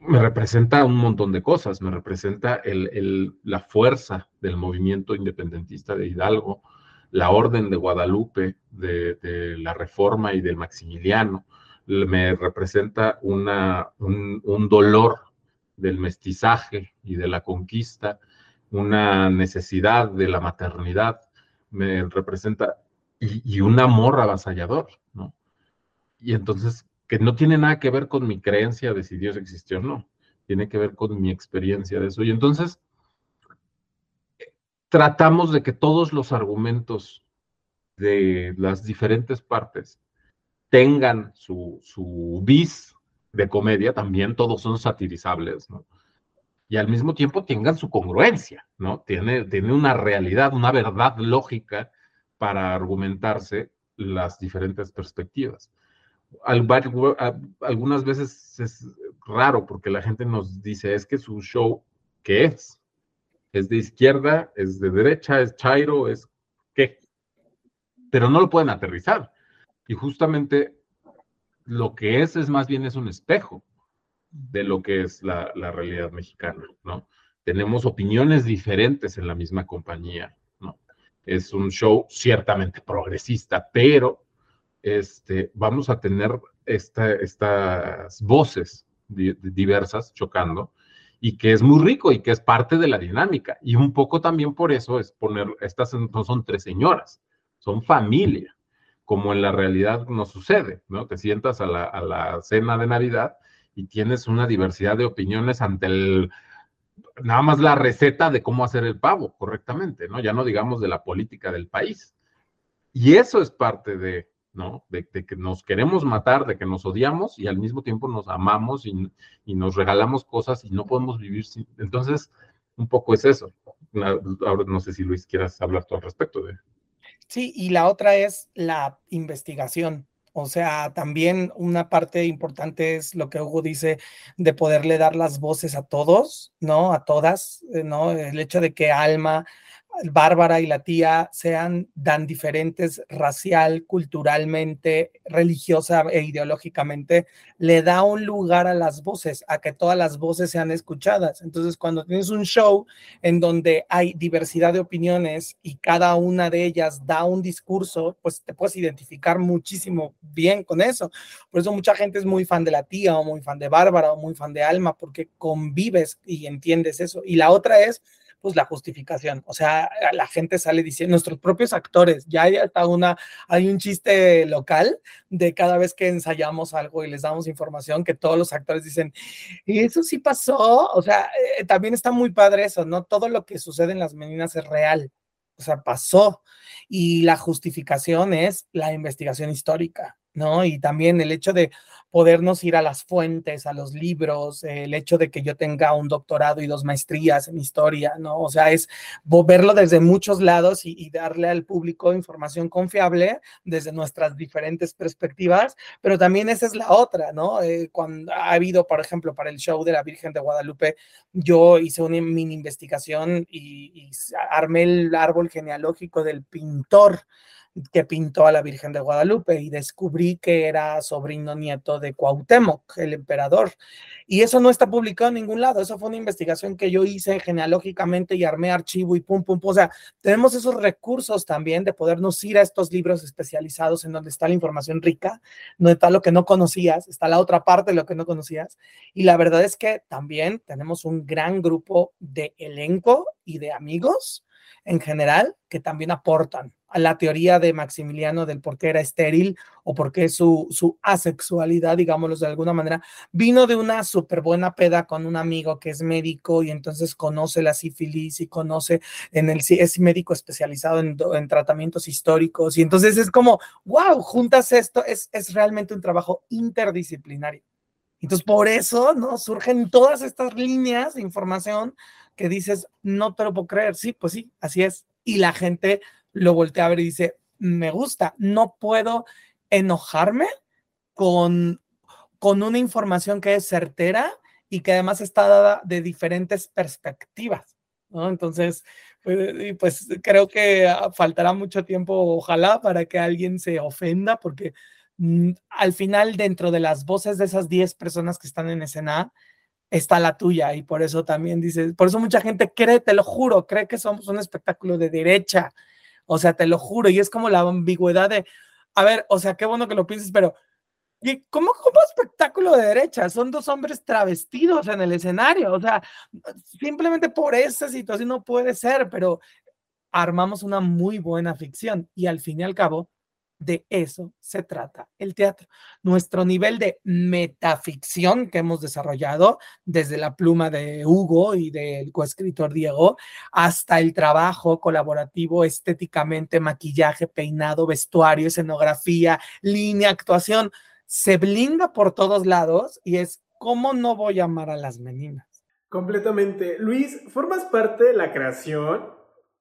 me representa un montón de cosas, me representa la fuerza del movimiento independentista de Hidalgo, la orden de Guadalupe, de, la reforma y del Maximiliano, me representa una, un dolor del mestizaje y de la conquista, una necesidad de la maternidad, me representa, y, un amor avasallador, ¿no? Y entonces, que no tiene nada que ver con mi creencia de si Dios existió o no, tiene que ver con mi experiencia de eso. Y entonces, tratamos de que todos los argumentos de las diferentes partes tengan su, su bis de comedia también todos son satirizables, ¿no? Y al mismo tiempo tengan su congruencia, ¿no? Tiene, tiene una realidad, una verdad lógica para argumentarse las diferentes perspectivas. Algunas veces es raro porque la gente nos dice, es que su show, ¿qué es? ¿Es de izquierda? ¿Es de derecha? ¿Es chairo? ¿Es qué? Pero no lo pueden aterrizar. Y justamente lo que es es más bien es un espejo de lo que es la, realidad mexicana, ¿no? Tenemos opiniones diferentes en la misma compañía, ¿no? Es un show ciertamente progresista, pero este, vamos a tener estas voces diversas chocando y que es muy rico y que es parte de la dinámica. Y un poco también por eso es poner, estas no son tres señoras, son familia como en la realidad no sucede, ¿no? Te sientas a la, cena de Navidad y tienes una diversidad de opiniones ante el, nada más la receta de cómo hacer el pavo correctamente, ¿no? Ya no digamos de la política del país. Y eso es parte de, De, que nos queremos matar, de que nos odiamos y al mismo tiempo nos amamos y, y, nos regalamos cosas y no podemos vivir sin... Entonces, un poco es eso. Ahora no sé si Luis quieras hablar tú al respecto de... Sí, y la otra es la investigación. O sea, también una parte importante es lo que Hugo dice de poderle dar las voces a todos, ¿no? A todas, eh, ¿no? El hecho de que Alma Bárbara y la tía sean tan diferentes racial, culturalmente, religiosa e ideológicamente, le da un lugar a las voces, a que todas las voces sean escuchadas. Entonces, cuando tienes un show en donde hay diversidad de opiniones y cada una de ellas da un discurso, pues te puedes identificar muchísimo bien con eso. Por eso mucha gente es muy fan de la tía o muy fan de Bárbara o muy fan de Alma, porque convives y entiendes eso. Y la otra es pues la justificación. O sea, la gente sale diciendo, nuestros propios actores, ya hay hasta una, hay un chiste local de cada vez que ensayamos algo y les damos información que todos los actores dicen, y eso sí pasó. O sea, eh, también está muy padre eso, ¿no? Todo lo que sucede en las meninas es real. O sea, pasó. Y la justificación es la investigación histórica. ¿No? Y también el hecho de podernos ir a las fuentes, a los libros, el hecho de que yo tenga un doctorado y dos maestrías en historia, ¿no? O sea, es verlo desde muchos lados y, darle al público información confiable desde nuestras diferentes perspectivas, pero también esa es la otra, ¿no? Eh, cuando ha habido, por ejemplo, para el show de la Virgen de Guadalupe, yo hice una mini investigación y, y armé el árbol genealógico del pintor que pintó a la Virgen de Guadalupe y descubrí que era sobrino nieto de Cuauhtémoc, el emperador. Y eso no está publicado en ningún lado, eso fue una investigación que yo hice genealógicamente y armé archivo y pum, pum, pum. O sea, tenemos esos recursos también de podernos ir a estos libros especializados en donde está la información rica, donde está lo que no conocías, está la otra parte de lo que no conocías. Y la verdad es que también tenemos un gran grupo de elenco y de amigos en general que también aportan a la teoría de Maximiliano del por qué era estéril o por qué su, su asexualidad, digámoslo de alguna manera, vino de una súper buena peda con un amigo que es médico y entonces conoce la sífilis y conoce en el, es médico especializado en, en tratamientos históricos y entonces es como, wow, juntas esto, es, es realmente un trabajo interdisciplinario. Entonces, por eso, ¿no? Surgen todas estas líneas de información que dices, no te lo puedo creer. Sí, pues sí, así es. Y la gente lo voltea a ver y dice, me gusta, no puedo enojarme con, con una información que es certera y que además está dada de diferentes perspectivas. Entonces, pues, pues creo que ah, faltará mucho tiempo, ojalá, para que alguien se ofenda, porque mm, al final, dentro de las voces de esas 10 personas que están en escena, está la tuya y por eso también dices, por eso mucha gente cree, te lo juro, cree que somos un espectáculo de derecha, o sea, te lo juro, y es como la ambigüedad de, a ver, o sea, qué bueno que lo pienses, pero ¿y cómo como espectáculo de derecha? Son dos hombres travestidos en el escenario, o sea, simplemente por esa situación no puede ser, pero armamos una muy buena ficción y al fin y al cabo de eso se trata el teatro. Nuestro nivel de metaficción que hemos desarrollado desde la pluma de Hugo y del coescritor Diego hasta el trabajo colaborativo estéticamente, maquillaje, peinado, vestuario, escenografía, línea, actuación, se blinda por todos lados y es cómo no voy a amar a las meninas. Completamente. Luis, formas parte de la creación,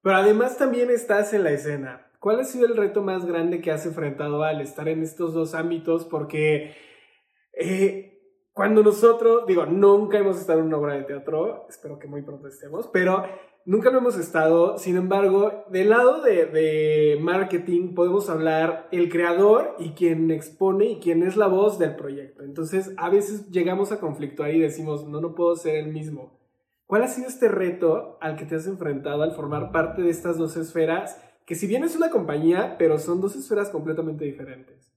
pero además también estás en la escena. ¿Cuál ha sido el reto más grande que has enfrentado al estar en estos dos ámbitos? Porque eh, cuando nosotros, digo, nunca hemos estado en una obra de teatro, espero que muy pronto estemos, pero nunca lo hemos estado. Sin embargo, del lado de, de marketing podemos hablar el creador y quien expone y quien es la voz del proyecto. Entonces, a veces llegamos a conflictuar y decimos, no, no puedo ser el mismo. ¿Cuál ha sido este reto al que te has enfrentado al formar parte de estas dos esferas? Que si bien es una compañía, pero son dos esferas completamente diferentes.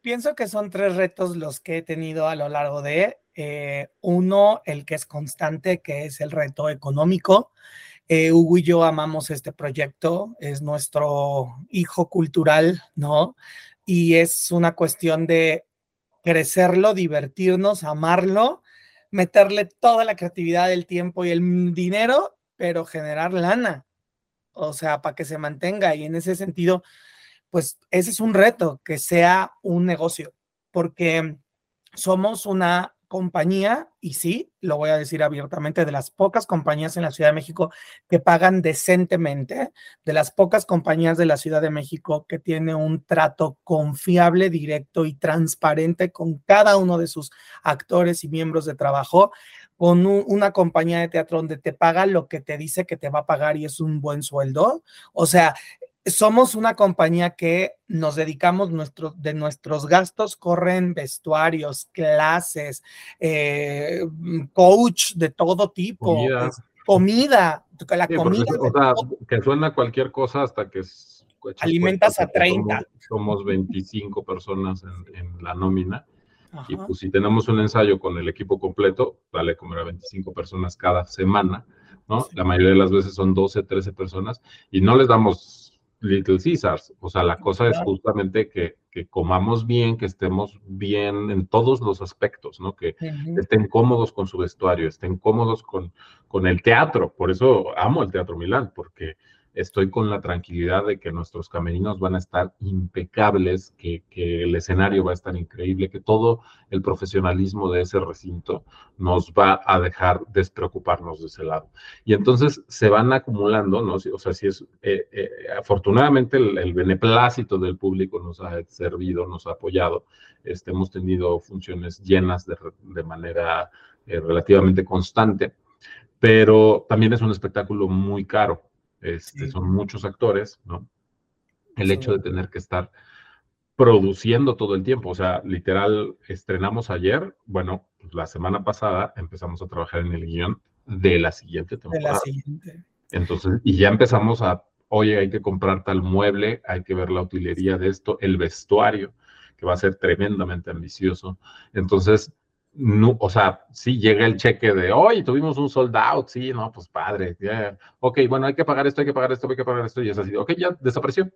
Pienso que son tres retos los que he tenido a lo largo de eh, uno, el que es constante, que es el reto económico. Eh, Hugo y yo amamos este proyecto, es nuestro hijo cultural, ¿no? Y es una cuestión de crecerlo, divertirnos, amarlo, meterle toda la creatividad, el tiempo y el dinero, pero generar lana o sea, para que se mantenga. Y en ese sentido, pues ese es un reto, que sea un negocio, porque somos una compañía, y sí, lo voy a decir abiertamente, de las pocas compañías en la Ciudad de México que pagan decentemente, de las pocas compañías de la Ciudad de México que tiene un trato confiable, directo y transparente con cada uno de sus actores y miembros de trabajo con una compañía de teatro donde te paga lo que te dice que te va a pagar y es un buen sueldo. O sea, somos una compañía que nos dedicamos nuestro, de nuestros gastos, corren vestuarios, clases, eh, coach de todo tipo, comida, comida la comida. o sea, que suena cualquier cosa hasta que alimentas a 30. Somos, 25 personas en, en la nómina y pues si tenemos un ensayo con el equipo completo, vale como a 25 personas cada semana, ¿no? La mayoría de las veces son 12, 13 personas y no les damos Little Caesars. O sea, la cosa es justamente que, que, comamos bien, que estemos bien en todos los aspectos, ¿no? Que estén cómodos con su vestuario, estén cómodos con, con el teatro. Por eso amo el Teatro Milán, porque estoy con la tranquilidad de que nuestros camerinos van a estar impecables, que, el escenario va a estar increíble, que todo el profesionalismo de ese recinto nos va a dejar despreocuparnos de ese lado. Y entonces se van acumulando, ¿no? O sea, si es, eh, eh, afortunadamente el, beneplácito del público nos ha servido, nos ha apoyado, este, hemos tenido funciones llenas de, manera eh, relativamente constante, pero también es un espectáculo muy caro este, son muchos actores, ¿no? El hecho de tener que estar produciendo todo el tiempo, o sea, literal, estrenamos ayer, bueno, pues, la semana pasada empezamos a trabajar en el guion de la siguiente temporada. De la siguiente. Entonces, y ya empezamos a, oye, hay que comprar tal mueble, hay que ver la utilería de esto, el vestuario, que va a ser tremendamente ambicioso. Entonces, no, o sea, sí llega el cheque de, hoy tuvimos un sold out, sí, no, pues padre, ok, bueno, hay que pagar esto, hay que pagar esto, hay que pagar esto, y es así, ok, ya desapareció,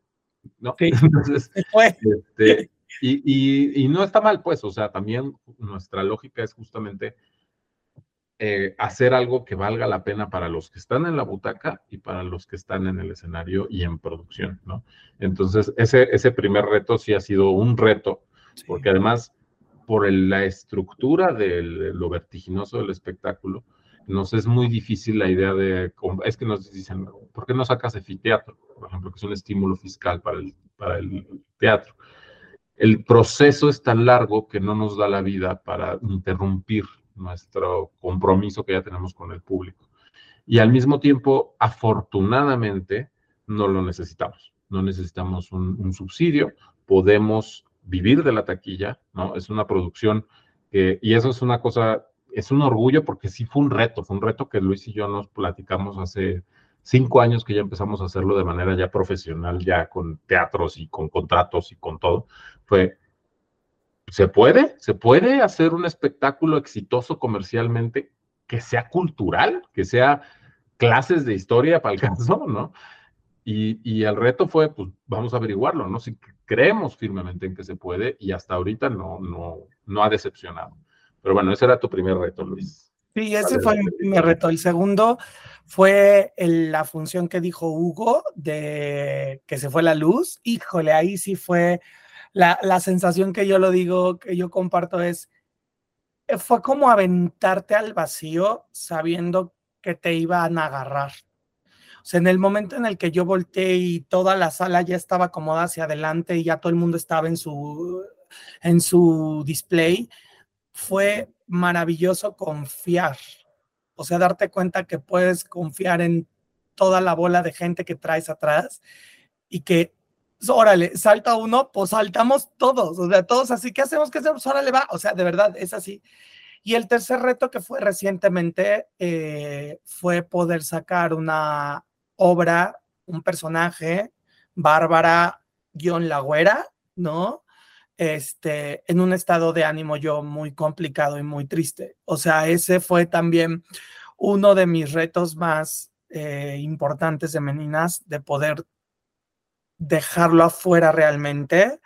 ¿no? Entonces, este, y, y, no está mal, pues, o sea, también nuestra lógica es justamente eh, hacer algo que valga la pena para los que están en la butaca y para los que están en el escenario y en producción, ¿no? Entonces, ese, ese primer reto sí ha sido un reto, porque además por la estructura de lo vertiginoso del espectáculo, nos es muy difícil la idea de, es que nos dicen, ¿por qué no sacas efiteatro? Por ejemplo, que es un estímulo fiscal para el, para el teatro. El proceso es tan largo que no nos da la vida para interrumpir nuestro compromiso que ya tenemos con el público. Y al mismo tiempo, afortunadamente, no lo necesitamos. No necesitamos un, un subsidio, podemos vivir de la taquilla, ¿no? Es una producción y eso es una cosa, es un orgullo porque sí fue un reto, fue un reto que Luis y yo nos platicamos hace cinco años que ya empezamos a hacerlo de manera ya profesional, ya con teatros y con contratos y con todo. Fue, ¿se puede? ¿Se puede hacer un espectáculo exitoso comercialmente que sea cultural, que sea clases de historia para el caso, ¿no? Y, y, el reto fue, pues vamos a averiguarlo, ¿no? Si creemos firmemente en que se puede y hasta ahorita no, no, no ha decepcionado. Pero bueno, ese era tu primer reto, Luis. Sí, ese fue mi primer reto. El segundo fue la función que dijo Hugo de que se fue la luz. Híjole, ahí sí fue la, la sensación que yo lo digo, que yo comparto es, fue como aventarte al vacío sabiendo que te iban a agarrar, en el momento en el que yo volteé y toda la sala ya estaba acomodada hacia adelante y ya todo el mundo estaba en su, en su display, fue maravilloso confiar. O sea, darte cuenta que puedes confiar en toda la bola de gente que traes atrás y que, pues, órale, salta uno, pues saltamos todos, o sea, todos así, ¿qué hacemos? ¿Qué hacemos? Órale, va. O sea, de verdad, es así. Y el tercer reto que fue recientemente eh, fue poder sacar una obra, un personaje, Bárbara guion Lagüera, ¿no? Este, en un estado de ánimo yo muy complicado y muy triste. O sea, ese fue también uno de mis retos más eh, importantes de Meninas, de poder dejarlo afuera realmente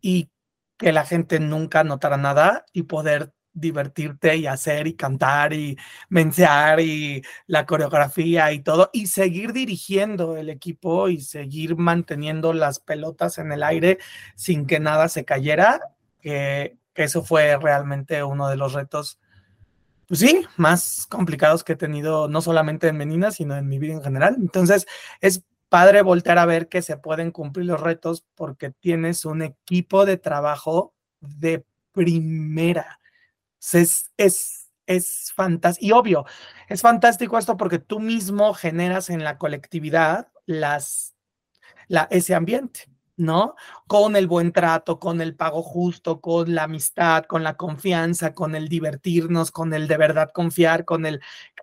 y que la gente nunca notara nada y poder divertirte y hacer y cantar y mensear y la coreografía y todo y seguir dirigiendo el equipo y seguir manteniendo las pelotas en el aire sin que nada se cayera, que, eso fue realmente uno de los retos, pues sí, más complicados que he tenido no solamente en Menina, sino en mi vida en general. Entonces, es padre voltear a ver que se pueden cumplir los retos porque tienes un equipo de trabajo de primera es, es, es fantástico. Y obvio, es fantástico esto porque tú mismo generas en la colectividad las, la, ese ambiente, ¿no? Con el buen trato, con el pago justo, con la amistad, con la confianza, con el divertirnos, con el de verdad confiar, con el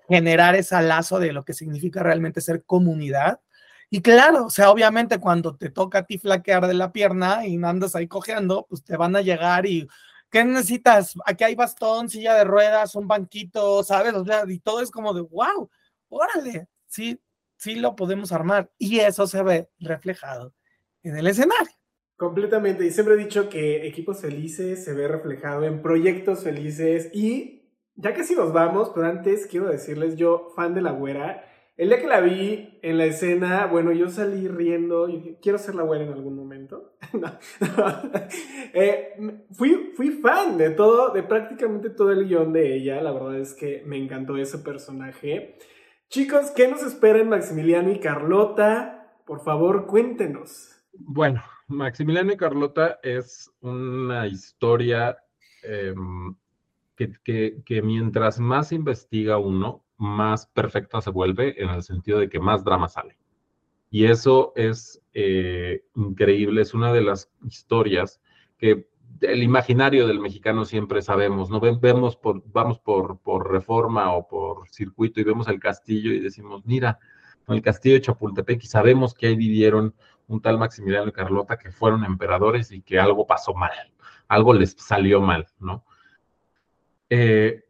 generar ese lazo de lo que significa realmente ser comunidad. Y claro, o sea, obviamente cuando te toca a ti flaquear de la pierna y andas ahí cojeando, pues te van a llegar y ¿qué necesitas? Aquí hay bastón, silla de ruedas, un banquito, ¿sabes? O y todo es como de, wow, órale, sí, sí lo podemos armar. Y eso se ve reflejado en el escenario. Completamente. Y siempre he dicho que equipos felices se ve reflejado en proyectos felices. Y ya casi nos vamos, pero antes quiero decirles, yo, fan de la güera, El día que la vi en la escena, bueno, yo salí riendo y dije, quiero ser la abuela en algún momento. Eh, fui, fui fan de todo, de prácticamente todo el guion de ella. La verdad es que me encantó ese personaje. Chicos, ¿qué nos espera en Maximiliano y Carlota? Por favor, cuéntenos. Bueno, Maximiliano y Carlota es una historia em, que, que mientras más investiga uno, más perfecta se vuelve en el sentido de que más drama sale. Y eso es eh, increíble, es una de las historias que el imaginario del mexicano siempre sabemos, ¿no? Vemos vamos por, por reforma o por circuito y vemos el castillo y decimos, mira, el castillo de Chapultepec y sabemos que ahí vivieron un tal Maximiliano y Carlota que fueron emperadores y que algo pasó mal, algo les salió mal, ¿no? Eh,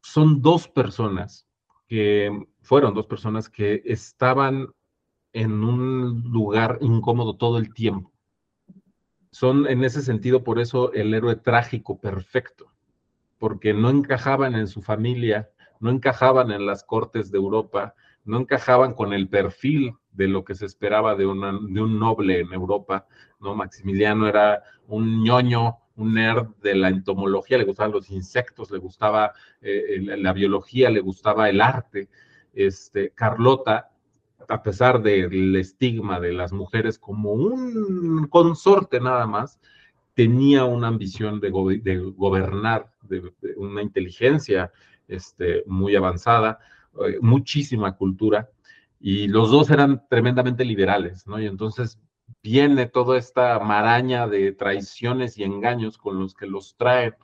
son dos personas que fueron dos personas que estaban en un lugar incómodo todo el tiempo. Son en ese sentido por eso el héroe trágico perfecto, porque no encajaban en su familia, no encajaban en las cortes de Europa, no encajaban con el perfil de lo que se esperaba de, de un noble en Europa, ¿no? Maximiliano era un ñoño un nerd de la entomología, le gustaban los insectos, le gustaba eh, la biología, le gustaba el arte. Este, Carlota, a pesar del estigma de las mujeres como un consorte nada más, tenía una ambición de, gobernar, de, una inteligencia este, muy avanzada, eh, muchísima cultura, y los dos eran tremendamente liberales, ¿no? Y entonces viene toda esta maraña de traiciones y engaños con los que los traen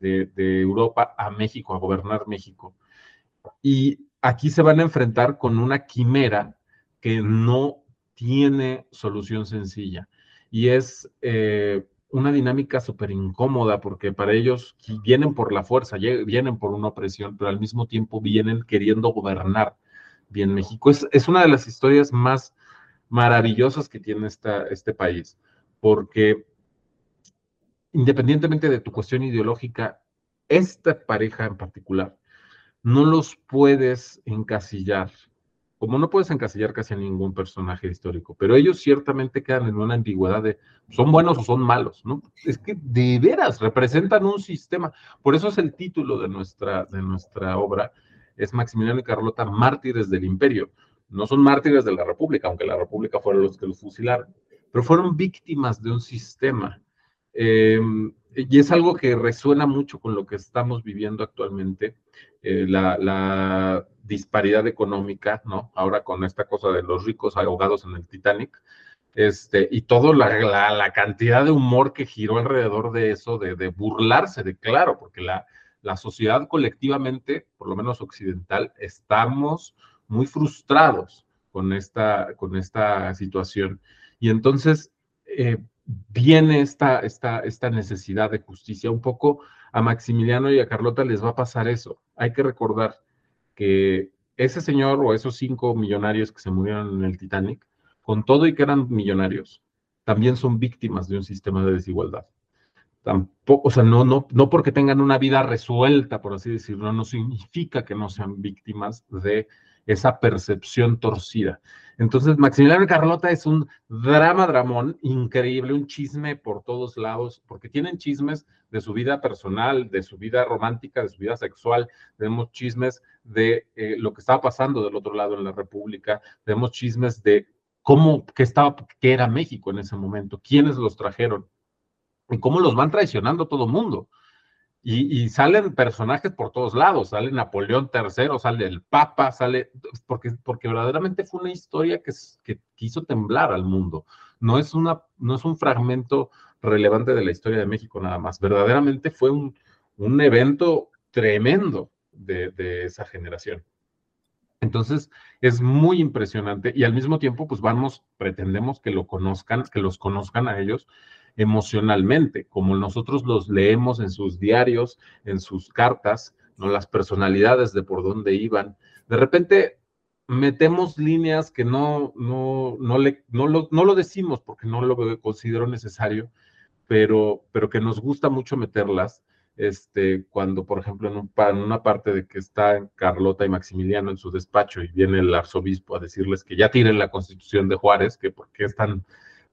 de, Europa a México, a gobernar México. Y aquí se van a enfrentar con una quimera que no tiene solución sencilla. Y es eh, una dinámica súper incómoda porque para ellos vienen por la fuerza, vienen por una opresión, pero al mismo tiempo vienen queriendo gobernar bien México. Es, es una de las historias más maravillosas que tiene este país, porque independientemente de tu cuestión ideológica, esta pareja en particular, no los puedes encasillar, como no puedes encasillar casi a ningún personaje histórico, pero ellos ciertamente quedan en una ambigüedad de son buenos o son malos, ¿no? Es que de veras representan un sistema, por eso es el título de nuestra, de nuestra obra, es Maximiliano y Carlota, mártires del imperio, no son mártires de la República, aunque la República fueron los que los fusilaron, pero fueron víctimas de un sistema. Em, y es algo que resuena mucho con lo que estamos viviendo actualmente, eh, la, disparidad económica, ¿no? Ahora con esta cosa de los ricos ahogados en el Titanic, este, y toda la, cantidad de humor que giró alrededor de eso, de, de burlarse de, claro, porque la sociedad colectivamente, por lo menos occidental, estamos muy frustrados con esta, con esta situación. Y entonces eh, viene esta, esta, esta necesidad de justicia. Un poco a Maximiliano y a Carlota les va a pasar eso. Hay que recordar que ese señor o esos cinco millonarios que se murieron en el Titanic, con todo y que eran millonarios, también son víctimas de un sistema de desigualdad. Tampoco, o sea, no, no, no porque tengan una vida resuelta, por así decirlo, no significa que no sean víctimas de esa percepción torcida. Entonces, Maximiliano y Carlota es un drama dramón increíble, un chisme por todos lados, porque tienen chismes de su vida personal, de su vida romántica, de su vida sexual, tenemos chismes de eh, lo que estaba pasando del otro lado en la República, tenemos chismes de cómo, qué estaba, qué era México en ese momento, quiénes los trajeron y cómo los van traicionando todo el mundo. Y, salen personajes por todos lados, sale Napoleón III, sale el Papa, sale, porque, porque verdaderamente fue una historia que, que quiso temblar al mundo. No es, una, no es un fragmento relevante de la historia de México nada más, verdaderamente fue un, un evento tremendo de, de, esa generación. Entonces, es muy impresionante y al mismo tiempo, pues vamos, pretendemos que lo conozcan, que los conozcan a ellos emocionalmente, como nosotros los leemos en sus diarios, en sus cartas, ¿no? las personalidades de por dónde iban. De repente metemos líneas que no, no, no, le, no, lo, no lo decimos porque no lo considero necesario, pero, pero que nos gusta mucho meterlas este, cuando, por ejemplo, en, en, una parte de que está Carlota y Maximiliano en su despacho y viene el arzobispo a decirles que ya tiren la constitución de Juárez, que por qué están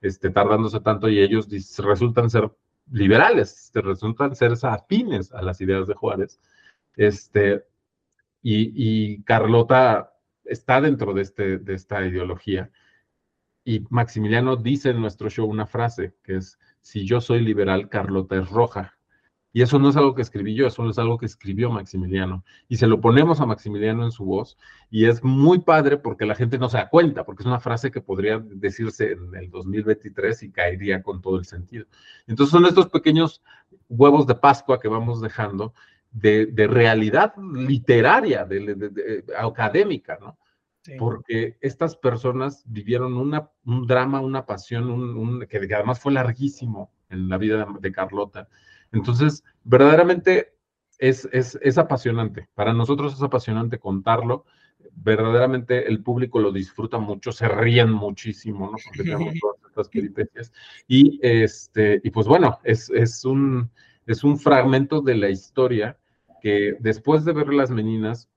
este, tardándose tanto y ellos resultan ser liberales, resultan ser afines a las ideas de Juárez. Este, y, Carlota está dentro de, este, de esta ideología. Y Maximiliano dice en nuestro show una frase que es, si yo soy liberal, Carlota es roja. Y eso no es algo que escribí yo, eso es algo que escribió Maximiliano. Y se lo ponemos a Maximiliano en su voz y es muy padre porque la gente no se da cuenta, porque es una frase que podría decirse en el 2023 y caería con todo el sentido. Entonces son estos pequeños huevos de Pascua que vamos dejando de, realidad literaria, de, académica, ¿no? Porque estas personas vivieron una, un drama, una pasión, un, que además fue larguísimo en la vida de Carlota entonces, verdaderamente es, es, apasionante. Para nosotros es apasionante contarlo. Verdaderamente el público lo disfruta mucho, se ríen muchísimo, ¿no? Porque tenemos todas estas peripecias. Y, este, y pues bueno, es, es, un, es un fragmento de la historia que después de ver las meninas,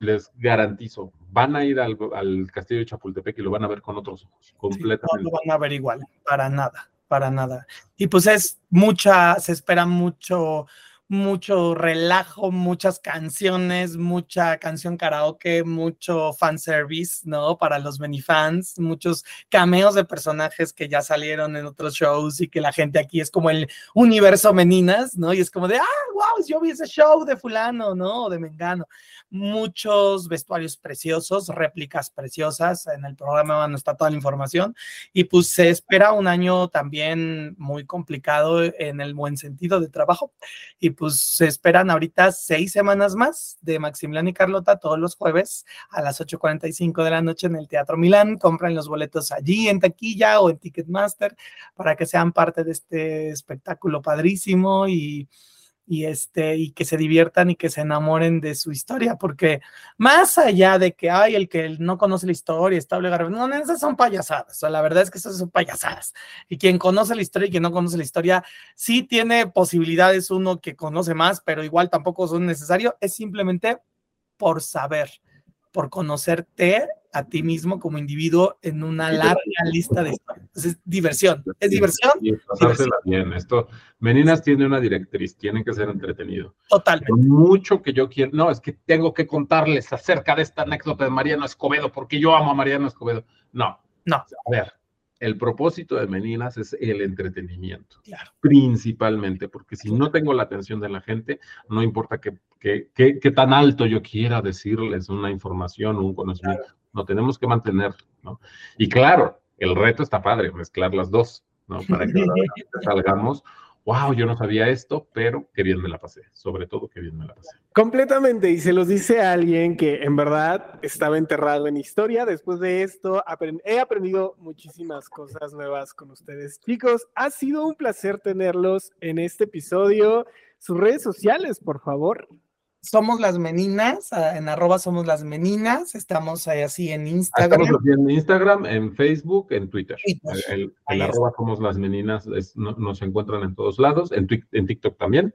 les garantizo, van a ir al, al, castillo de Chapultepec y lo van a ver con otros ojos, completamente. no lo van a ver igual, para nada para nada. Y pues es mucha, se espera mucho, mucho relajo, muchas canciones, mucha canción karaoke, mucho fanservice, ¿no? Para los fans, muchos cameos de personajes que ya salieron en otros shows y que la gente aquí es como el universo meninas, ¿no? Y es como de, ah, wow, yo vi ese show de fulano, ¿no? O de Mengano muchos vestuarios preciosos, réplicas preciosas. En el programa no está toda la información. Y pues se espera un año también muy complicado en el buen sentido de trabajo. Y pues se esperan ahorita seis semanas más de Maximiliano y Carlota todos los jueves a las 8.45 de la noche en el Teatro Milán. Compran los boletos allí en taquilla o en Ticketmaster para que sean parte de este espectáculo padrísimo y y, este, y que se diviertan y que se enamoren de su historia, porque más allá de que hay el que no conoce la historia, está obligado, no, esas son payasadas, o la verdad es que esas son payasadas, y quien conoce la historia y quien no conoce la historia, sí tiene posibilidades uno que conoce más, pero igual tampoco son necesarios, es simplemente por saber, por conocerte a ti mismo como individuo en una larga lista de historias. Es diversión, es diversión. Y pasársela bien. Esto, Meninas tiene una directriz, tiene que ser entretenido. Totalmente. mucho que yo quiero, no, es que tengo que contarles acerca de esta anécdota de Mariano Escobedo, porque yo amo a Mariano Escobedo. No. No. A ver, el propósito de Meninas es el entretenimiento, principalmente, porque si no tengo la atención de la gente, no importa qué que, tan alto yo quiera decirles una información o un conocimiento, no tenemos que mantener, ¿no? Y claro, el reto está padre, mezclar las dos, ¿no? Para que salgamos wow, yo no sabía esto, pero qué bien me la pasé, sobre todo qué bien me la pasé. Completamente, y se los dice a alguien que en verdad estaba enterrado en historia. Después de esto, he aprendido muchísimas cosas nuevas con ustedes. Chicos, ha sido un placer tenerlos en este episodio. Sus redes sociales, por favor. Somos las meninas, ah, en arroba somos las meninas, estamos ahí así en Instagram. Estamos en Instagram, en Facebook, en Twitter. El, arroba somos las meninas nos encuentran en todos lados, en, en TikTok también.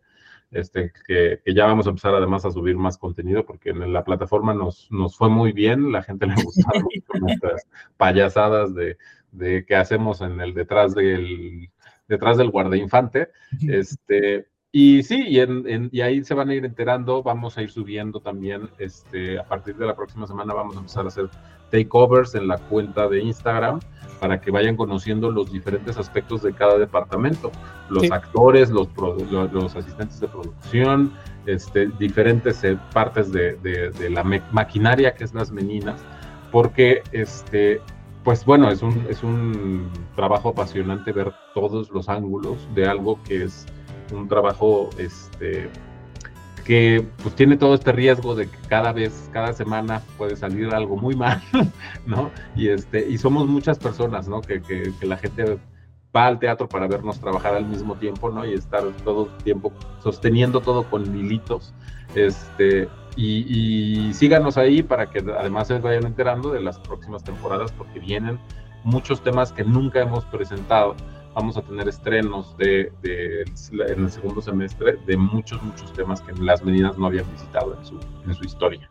Este, que, ya vamos a empezar además a subir más contenido porque en la plataforma nos, nos fue muy bien, la gente le gustaron nuestras payasadas de, de que hacemos en el detrás del detrás del guardainfante. Este, y sí, y, en, y, ahí se van a ir enterando, vamos a ir subiendo también, este, a partir de la próxima semana vamos a empezar a hacer takeovers en la cuenta de Instagram para que vayan conociendo los diferentes aspectos de cada departamento, los actores, los, los, asistentes de producción, este, diferentes eh, partes de, de, la maquinaria que es las meninas, porque este, pues bueno, es un, es un trabajo apasionante ver todos los ángulos de algo que es un trabajo este, que pues tiene todo este riesgo de que cada vez, cada semana puede salir algo muy mal, ¿no? Y, este, y somos muchas personas, ¿no? Que, que, la gente va al teatro para vernos trabajar al mismo tiempo, ¿no? Y estar todo el tiempo sosteniendo todo con hilitos. Este, y, y, síganos ahí para que además se vayan enterando de las próximas temporadas porque vienen muchos temas que nunca hemos presentado vamos a tener estrenos de, en el segundo semestre de muchos, muchos temas que las medidas no habían visitado en su, en su historia.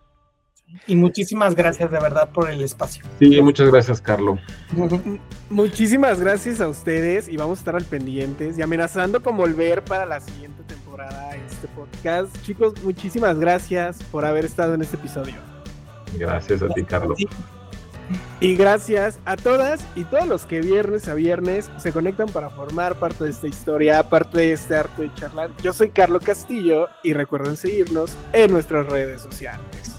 Y muchísimas gracias de verdad por el espacio. Sí, muchas gracias, Carlos. Muchísimas gracias a ustedes y vamos a estar al pendientes y amenazando con volver para la siguiente temporada este podcast. Chicos, muchísimas gracias por haber estado en este episodio. Gracias a ti, Carlos. Y gracias a todas y todos los que viernes a viernes se conectan para formar parte de esta historia, parte de este arte de charlar. Yo soy Carlos Castillo y recuerden seguirnos en nuestras redes sociales.